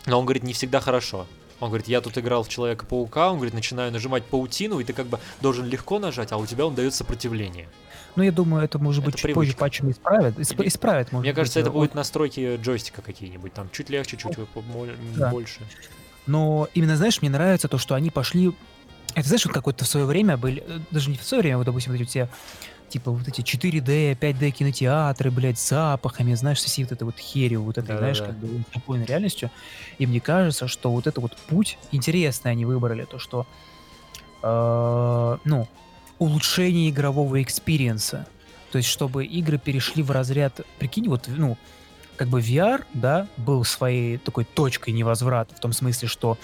Но он говорит, не всегда хорошо. Он говорит, я тут играл в Человека-паука, он говорит, начинаю нажимать паутину, и ты как бы должен легко нажать, а у тебя он дает сопротивление. Ну, я думаю, это, может быть, Это чуть позже привычка. патчами исправят. Исп- Или- Исправят, может Мне кажется, быть, это э, будут настройки джойстика какие-нибудь, там чуть легче, чуть Да. больше. Но именно, знаешь, мне нравится то, что они пошли... Это, знаешь, вот какое-то в свое время были... э, Даже не в свое время, вот, допустим, вот эти все типа вот эти 4D, 5D кинотеатры, блядь, с запахами, знаешь, со всей вот этой вот херью, вот этой, знаешь, Да-да-да. как бы спокойной реальностью. И мне кажется, что вот это вот путь интересный они выбрали, то, что, э, ну, улучшение игрового experience а. То есть, чтобы игры перешли в разряд, прикинь, вот, ну, как бы VR, да, был своей такой точкой невозврата, в том смысле, что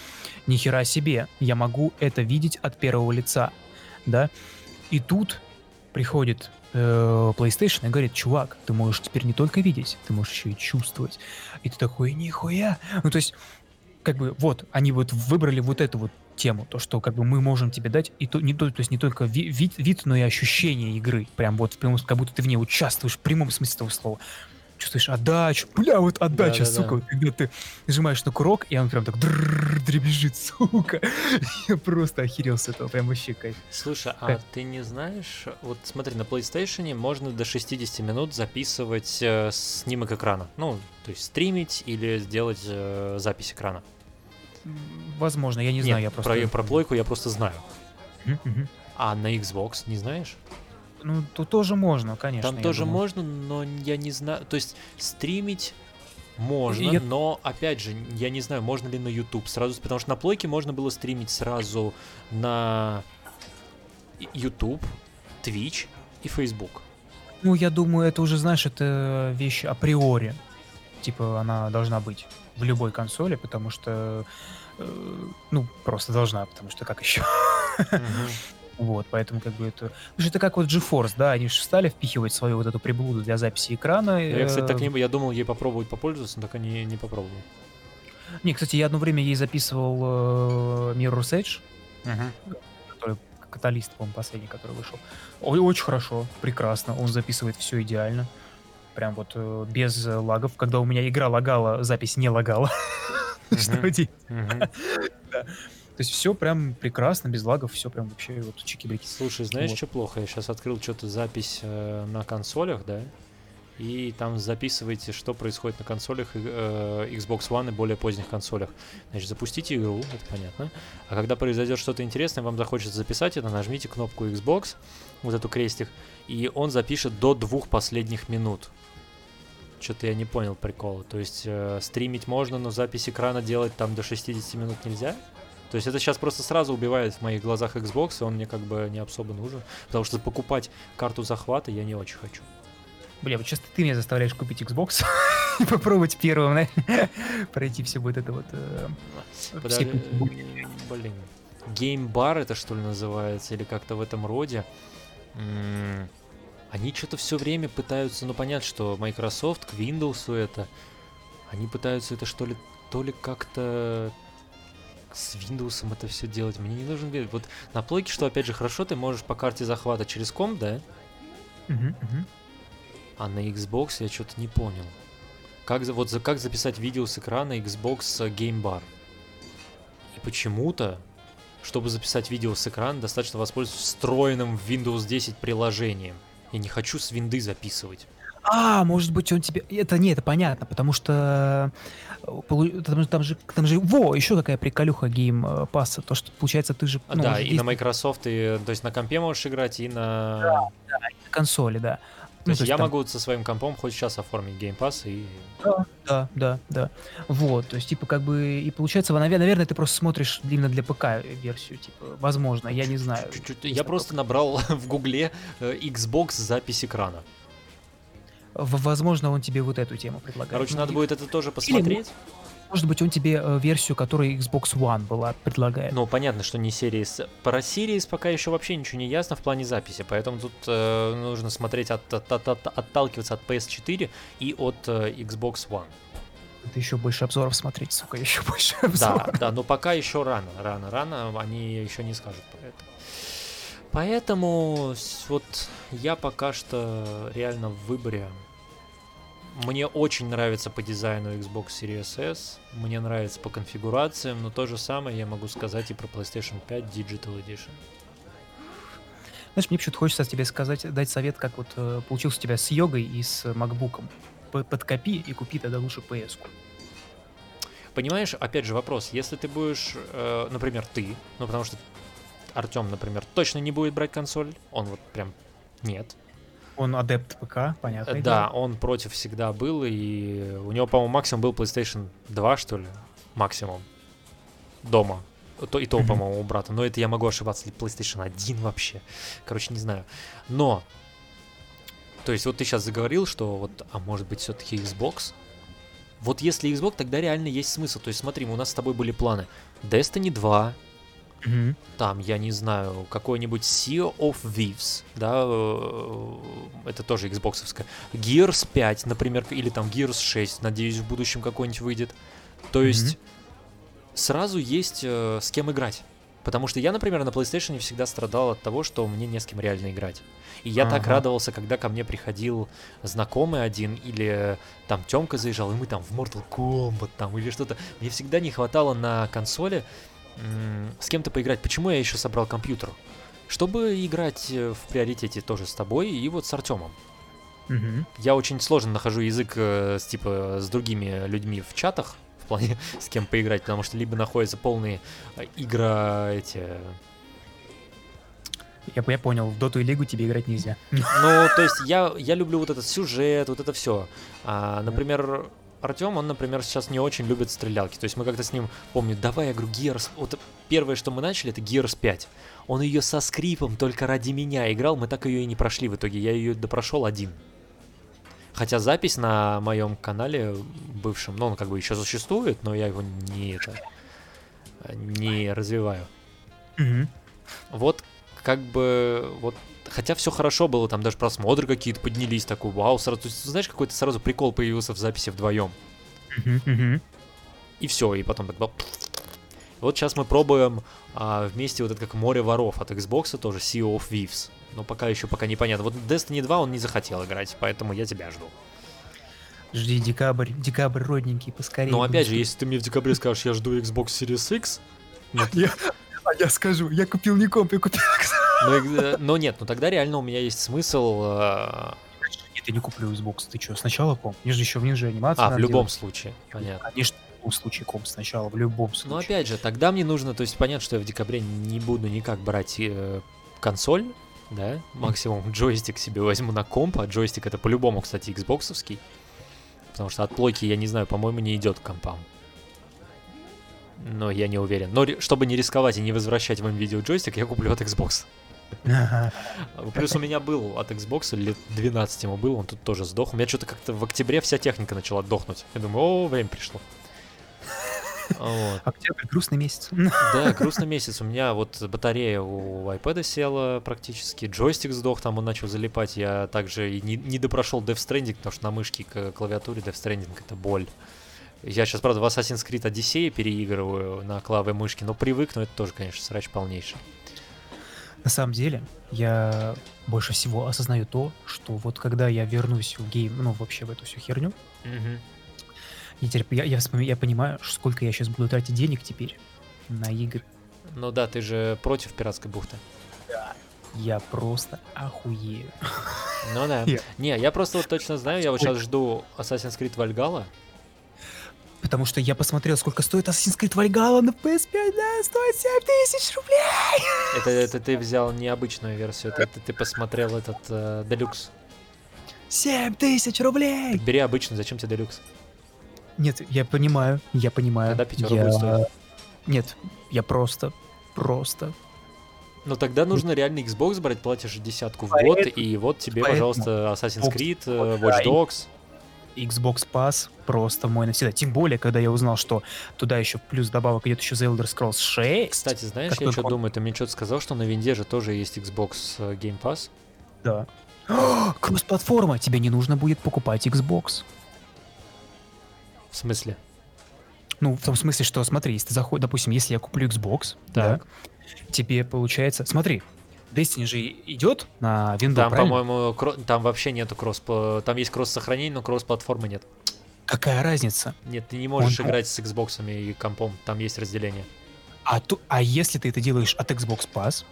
ни хера себе, я могу это видеть от первого лица, да. И тут приходит э, PlayStation и говорит, чувак, ты можешь теперь не только видеть, ты можешь еще и чувствовать. И ты такой, нихуя. Ну, то есть, как бы, вот, они вот выбрали вот эту вот тему, то, что как бы мы можем тебе дать, и то, не, то, то есть не только ви- вид, вид, но и ощущение игры. Прям вот в прямом, как будто ты в ней участвуешь в прямом смысле этого слова. Чувствуешь отдачу, бля, вот отдача, Да-да-да. сука, вот когда ты нажимаешь на курок, и он прям так дребезжит, сука. Я просто охерел с этого, прям вообще кайф. Слушай, а Кайф. ты не знаешь, вот смотри, на PlayStation можно до 60 минут записывать э, снимок экрана. Ну, то есть стримить или сделать э, запись экрана. Возможно, я не Нет, знаю, я просто... про, про плойку я просто знаю. Мгм, мгм. А на Xbox не знаешь? Ну, тут тоже можно, конечно. Там тоже думаю. можно, но я не знаю. То есть стримить можно, Я- но опять же, я не знаю, можно ли на YouTube сразу, потому что на плойке можно было стримить сразу на YouTube, Twitch и Facebook. Ну, я думаю, это уже, знаешь, это вещь априори. Типа, она должна быть в любой консоли, потому что... э, ну, просто должна, потому что как еще? Вот, поэтому как бы это... Потому что это как вот GeForce, да, они же стали впихивать свою вот эту приблуду для записи экрана. Я, кстати, так э, не, я думал ей попробовать попользоваться, но так и не, не попробовал. Не, кстати, я одно время ей записывал э, Mirror's Edge, который каталист, по-моему, последний, который вышел. Ой, очень хорошо, прекрасно. Он записывает все идеально. Прям вот э, без э, лагов. Когда у меня игра лагала, запись не лагала. Что делать? То есть все прям прекрасно, без лагов, все прям вообще вот чики-брики. Слушай, знаешь, Вот. что плохо? Я сейчас открыл что-то запись э, на консолях, да? И там записываете, что происходит на консолях э, Xbox One и более поздних консолях. Значит, запустите игру, это понятно. А когда произойдет что-то интересное, вам захочется записать это, нажмите кнопку Xbox, вот эту крестик, и он запишет до двух последних минут. Что-то я не понял прикола. То есть э, стримить можно, но запись экрана делать там до 60 минут нельзя? То есть это сейчас просто сразу убивает в моих глазах Xbox, и он мне как бы не особо нужен. Потому что покупать карту захвата я не очень хочу. Бля, вот сейчас ты меня заставляешь купить Xbox и попробовать первым, наверное, пройти все вот это вот... э, Подожди, Блин. Геймбар это что ли называется, или как-то в этом роде. М, Они что-то все время пытаются, ну понятно, что Microsoft к Windows это, они пытаются это что ли, то ли как-то с Windows это все делать. Мне не нужен Windows. Вот на плойке, что опять же хорошо, ты можешь по карте захвата через комп, да? Мгм, мгм. А на Xbox я что-то не понял. Как, вот как записать видео с экрана Xbox Game Bar? И почему-то, чтобы записать видео с экрана, достаточно воспользоваться встроенным в Windows 10 приложением. Я не хочу с винды записывать. А, может быть, он тебе... Это не, это понятно, потому что... э, Там, там же, там же... Во, еще какая приколюха Game э, Pass а. То, что, получается, ты же... Ну, да, и есть на Microsoft, и, то есть на компе можешь играть, и на... на консоли, да. То есть я там- могу со своим компом хоть сейчас оформить Game Pass и... Да, да, да. Вот, то есть, типа, как бы... И получается, навер- наверное, ты просто смотришь именно для ПК версию, типа, возможно, я не знаю. Чуть-чуть- Я просто набрал в гугле э, Xbox запись экрана. Возможно, он тебе вот эту тему предлагает. Короче, Ну, надо и, будет это тоже посмотреть. Может быть, он тебе э, версию, которая Xbox One была, предлагает. Ну, понятно, что не Series. Про Series пока еще вообще ничего не ясно в плане записи, поэтому тут э, нужно смотреть, от, от- от- от- отталкиваться от PS4 и от э, Xbox One. Это еще больше обзоров смотреть, сука, еще больше Да, обзоров. да, но пока еще рано, рано, рано, они еще не скажут про это. Поэтому вот я пока что реально в выборе. Мне очень нравится по дизайну Xbox Series S, мне нравится по конфигурациям, но то же самое я могу сказать и про PlayStation 5 Digital Edition. Знаешь, мне почему-то хочется тебе сказать, дать совет, как вот э, получился у тебя с йогой и с макбуком. Подкопи и купи тогда лучше PS-ку. Понимаешь, опять же вопрос, если ты будешь, э, например, ты, ну потому что Артем, например, точно не будет брать консоль, он вот прям нет. Он адепт ПК, понятно. Да, он против всегда был, и у него, по-моему, максимум был PlayStation 2, что ли, максимум, дома. То, и то, Мгм. по-моему, у брата. Но это я могу ошибаться, или PlayStation 1 вообще. Короче, не знаю. Но, то есть вот ты сейчас заговорил, что вот, а может быть все-таки Xbox? Вот если Xbox, тогда реально есть смысл. То есть смотри, у нас с тобой были планы. Destiny 2, Мгм. там, я не знаю, какой-нибудь Sea of Thieves, да, э, это тоже Xboxовская. Gears 5, например, или там Gears 6, надеюсь, в будущем какой-нибудь выйдет. То есть сразу есть э, с кем играть. Потому что я, например, на PlayStation всегда страдал от того, что мне не с кем реально играть. И я так Ага. радовался, когда ко мне приходил знакомый один, или там Тёмка заезжал, и мы там в Mortal Kombat там, или что-то. Мне всегда не хватало на консоли с кем-то поиграть. Почему я еще собрал компьютер? Чтобы играть э, в приоритете тоже с тобой и вот с Артемом. Мгм. Я очень сложно нахожу язык э, с типа с другими людьми в чатах в плане с кем поиграть, потому что либо находятся полные э, игра эти. Я, я понял, в Доту и Лигу тебе играть нельзя. Ну, то есть я я люблю вот этот сюжет, вот это все. например, Артем, он, например, сейчас не очень любит стрелялки. То есть мы как-то с ним, помню, давай, я говорю, Gears... Вот первое, что мы начали, это Gears 5. Он ее со скрипом только ради меня играл, мы так ее и не прошли в итоге. Я ее допрошел один. Хотя запись на моем канале бывшем, ну, он как бы еще существует, но я его не это не развиваю. Мгм. Вот как бы вот хотя все хорошо было, там даже просмотры какие-то поднялись, такой вау, сразу, то есть, знаешь, какой-то сразу прикол появился в записи вдвоем. И все, и потом так... Вот сейчас мы пробуем а, вместе вот это как море воров от Xbox, тоже Sea of Thieves. Но пока еще пока непонятно. Вот Destiny 2 он не захотел играть, поэтому я тебя жду. Жди декабрь, декабрь родненький, поскорее. Но опять же, если ты мне в декабре скажешь, я жду Xbox Series X, Я, а я скажу, я купил не комп, я купил... ну, э, но нет, ну тогда реально у меня есть смысл... э, Нет, я не куплю Xbox, ты что, сначала комп? Мне же еще в же анимацию А, в любом делать. случае, понятно. Конечно, в любом случае комп сначала, в любом случае. Но опять же, тогда мне нужно, то есть понятно, что я в декабре не буду никак брать э, консоль, да, максимум джойстик себе возьму на комп, а джойстик это по-любому, кстати, xboxовский, потому что от плойки, я не знаю, по-моему, не идет к компам. Но я не уверен. Но чтобы не рисковать и не возвращать вам видео джойстик, я куплю от Xbox. Ага. Плюс у меня был от Xbox, лет 12 ему был, он тут тоже сдох. У меня что-то как-то в октябре вся техника начала дохнуть. Я думаю, о, время пришло. Вот. Октябрь, грустный месяц. Да, грустный месяц. У меня вот батарея у iPad села практически, джойстик сдох, там он начал залипать. Я также и не, не допрошел Death Stranding, потому что на мышке к клавиатуре Death Stranding это боль. Я сейчас, правда, в Assassin's Creed Odyssey переигрываю на клаве мышки, но привык, но это тоже, конечно, срач полнейший. На самом деле, я больше всего осознаю то, что вот когда я вернусь в гейм, ну вообще в эту всю херню, Мгм. я, теперь, я, я, вспоми- я понимаю, сколько я сейчас буду тратить денег теперь на игры. Ну да, ты же против пиратской бухты. Я просто охуею. Ну да. Я- Не, я просто вот точно знаю, я вот сейчас жду Assassin's Creed Valhalla. Потому что я посмотрел, сколько стоит Assassin's Creed Valhalla на PS5, да, стоит 7 тысяч рублей. Это, это ты взял необычную версию, это, это ты посмотрел этот э, Deluxe. 7 тысяч рублей! Бери обычный, зачем тебе Deluxe? Нет, я понимаю, я понимаю. Тогда пятерку я... будет стоить. Нет, я просто, просто... Ну тогда нужно реально Xbox брать, платишь десятку в год, и вот тебе, пожалуйста, Assassin's Creed, э, Watch Dogs. Xbox Pass просто мой навсегда. Тем более, когда я узнал, что туда еще плюс добавок идет еще The Elder Scrolls 6. Кстати, знаешь, я что он- думаю, ты мне что-то сказал, что на винде же тоже есть Xbox э, Game Pass. Да. Кросс-платформа, тебе не нужно будет покупать Xbox. В смысле? Ну, в том смысле, что, смотри, если ты заходишь, допустим, если я куплю Xbox, да, Так. тебе получается... Смотри, Destiny же идет на винду, Там, по-моему, там вообще нету кросс... Там есть кросс-сохранение, но кросс-платформы нет. Какая разница? Нет, ты не можешь Он- играть с Xbox и компом, там есть разделение. А, ту- а если ты это делаешь от Xbox Pass,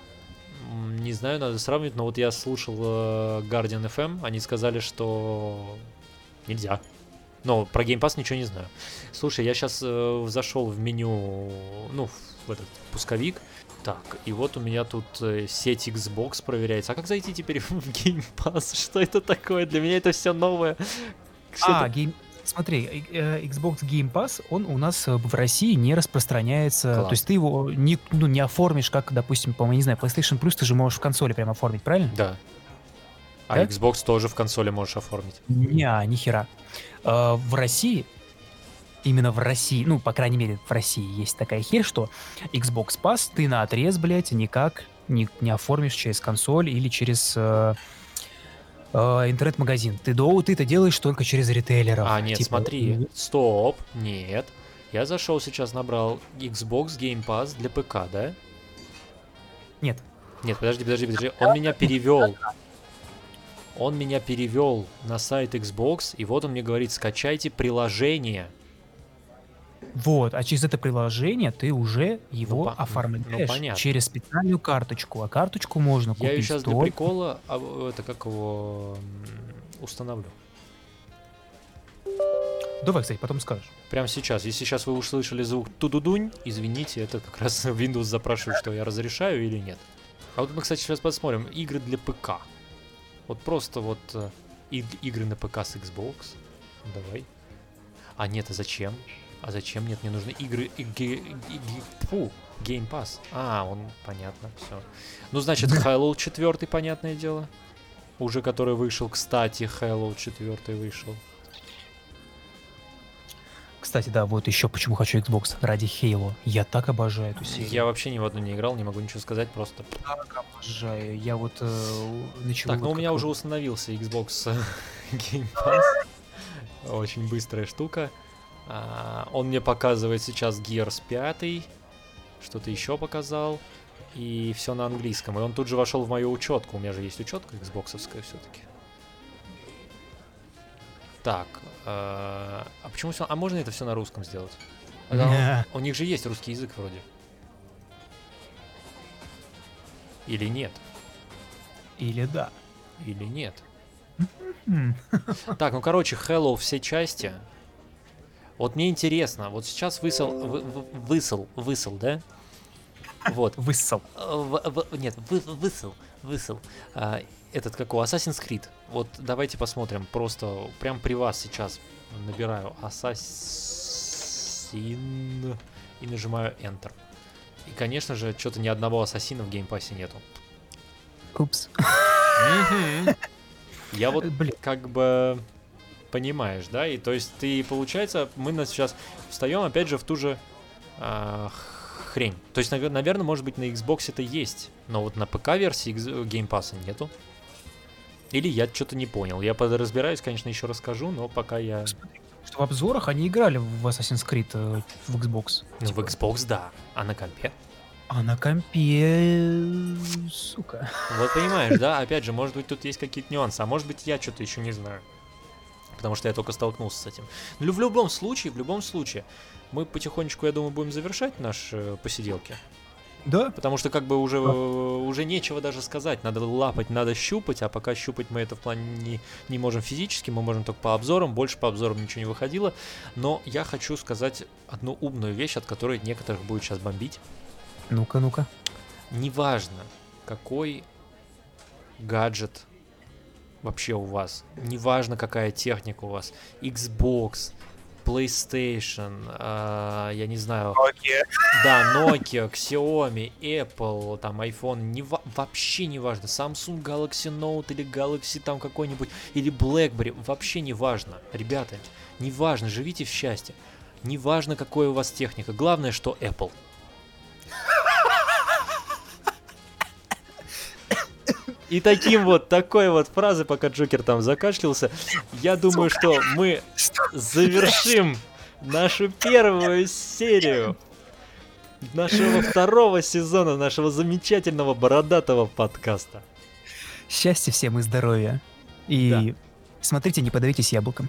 Не знаю, надо сравнивать, но вот я слушал э, Guardian FM, они сказали, что нельзя. Но про Game Pass ничего не знаю. Слушай, я сейчас зашел в меню, ну, в этот пусковик, Так, и вот у меня тут э, сеть Xbox проверяется. А как зайти теперь в Game Pass? Что это такое? Для меня это все новое. А, это? гейм... Смотри, э, Xbox Game Pass, он у нас э, в России не распространяется. Класс. То есть ты его не, ну, не оформишь, как, допустим, по-моему, не знаю, PlayStation Plus ты же можешь в консоли прям оформить, правильно? Да. А Да? Xbox тоже в консоли можешь оформить. Не, ни хера. Э, В России, именно в России, ну, по крайней мере, в России есть такая херь, что Xbox Pass ты на отрез, блядь, никак не, не оформишь через консоль или через э, э, интернет-магазин. Ты, до, ты это делаешь только через ритейлеров. А, нет, Типа, смотри. Стоп. Нет. Я зашел сейчас, набрал Xbox Game Pass для ПК, да? Нет. Нет, подожди, подожди, подожди. Он меня перевел. Он меня перевел на сайт Xbox, и вот он мне говорит, скачайте приложение. Вот, а через это приложение ты уже его ну, оформляешь понятно. через специальную карточку. А карточку можно Я ее купить сейчас для только- прикола, а, это как его установлю. Давай, кстати, потом скажешь. Прямо сейчас. Если сейчас вы услышали звук тудудунь, извините, это как раз Windows запрашивает, что я разрешаю или нет. А вот мы, кстати, сейчас посмотрим. Игры для ПК. Вот просто вот э, игры на ПК с Xbox. Давай. А нет, а зачем? А зачем? Нет, мне нужны игры... Фу, Game Pass. А, он, понятно, все. Ну, значит, Halo 4, понятное дело. Уже который вышел. Кстати, Halo 4 вышел. Кстати, да, вот еще почему хочу Xbox ради Halo. Я так обожаю эту серию. Я вообще ни в одну не играл, не могу ничего сказать, просто... так обожаю. Я вот э, начал... Так, ну вот у меня как- уже установился Xbox Game Pass. Очень быстрая штука. А, Он мне показывает сейчас Gears 5, что-то еще показал, и все на английском. И он тут же вошел в мою учетку. У меня же есть учетка Xboxовская все-таки. Так, э, а почему все... А можно это все на русском сделать? А да. У них же есть русский язык вроде. Или нет? Или да. Или нет? Так, ну короче, Hello все части. Вот мне интересно, вот сейчас высыл, вы- вы- высыл, высыл, да? Вот. Выссал. Э, в- в- нет, вы- высыл, высыл. А, этот как у Assassin's Creed. Вот давайте посмотрим. Просто прям при вас сейчас набираю Assassin и нажимаю Enter. И, конечно же, что-то ни одного ассасина в Game Pass е нету. Упс. Я вот как бы понимаешь, да? И то есть ты, получается, мы на сейчас встаем опять же в ту же а, хрень. То есть, наверное, может быть, на Xbox это есть, но вот на ПК-версии Game Pass нету. Или я что-то не понял. Я подразбираюсь, конечно, еще расскажу, но пока я... Что в обзорах они играли в Assassin's Creed э, в Xbox. Ну, в Типа, Xbox, да. А на компе? А на компе... Сука. Вот понимаешь, да? Опять же, может быть, тут есть какие-то нюансы, а может быть, я что-то еще не знаю. Потому что я только столкнулся с этим. Но в любом случае, в любом случае, мы потихонечку, я думаю, будем завершать наши посиделки. Да? Потому что как бы уже, уже нечего даже сказать. Надо лапать, надо щупать, а пока щупать мы это в плане не, не можем физически, мы можем только по обзорам, больше по обзорам ничего не выходило. Но я хочу сказать одну умную вещь, от которой некоторых будет сейчас бомбить. Ну-ка, ну-ка. Неважно, какой гаджет вообще у вас, неважно, какая техника у вас, Xbox, PlayStation, а, я не знаю, да, Nokia, Xiaomi, Apple, там iPhone, не вообще не важно, Samsung Galaxy Note или Galaxy там какой-нибудь, или BlackBerry, вообще не важно, ребята, не важно, живите в счастье, не важно, какой у вас техника, главное, что Apple. И таким вот, такой вот фразы, пока Джокер там закашлялся, я думаю, что мы завершим нашу первую серию нашего второго сезона нашего замечательного бородатого подкаста. Счастья всем и здоровья. И смотрите, не подавитесь яблоком.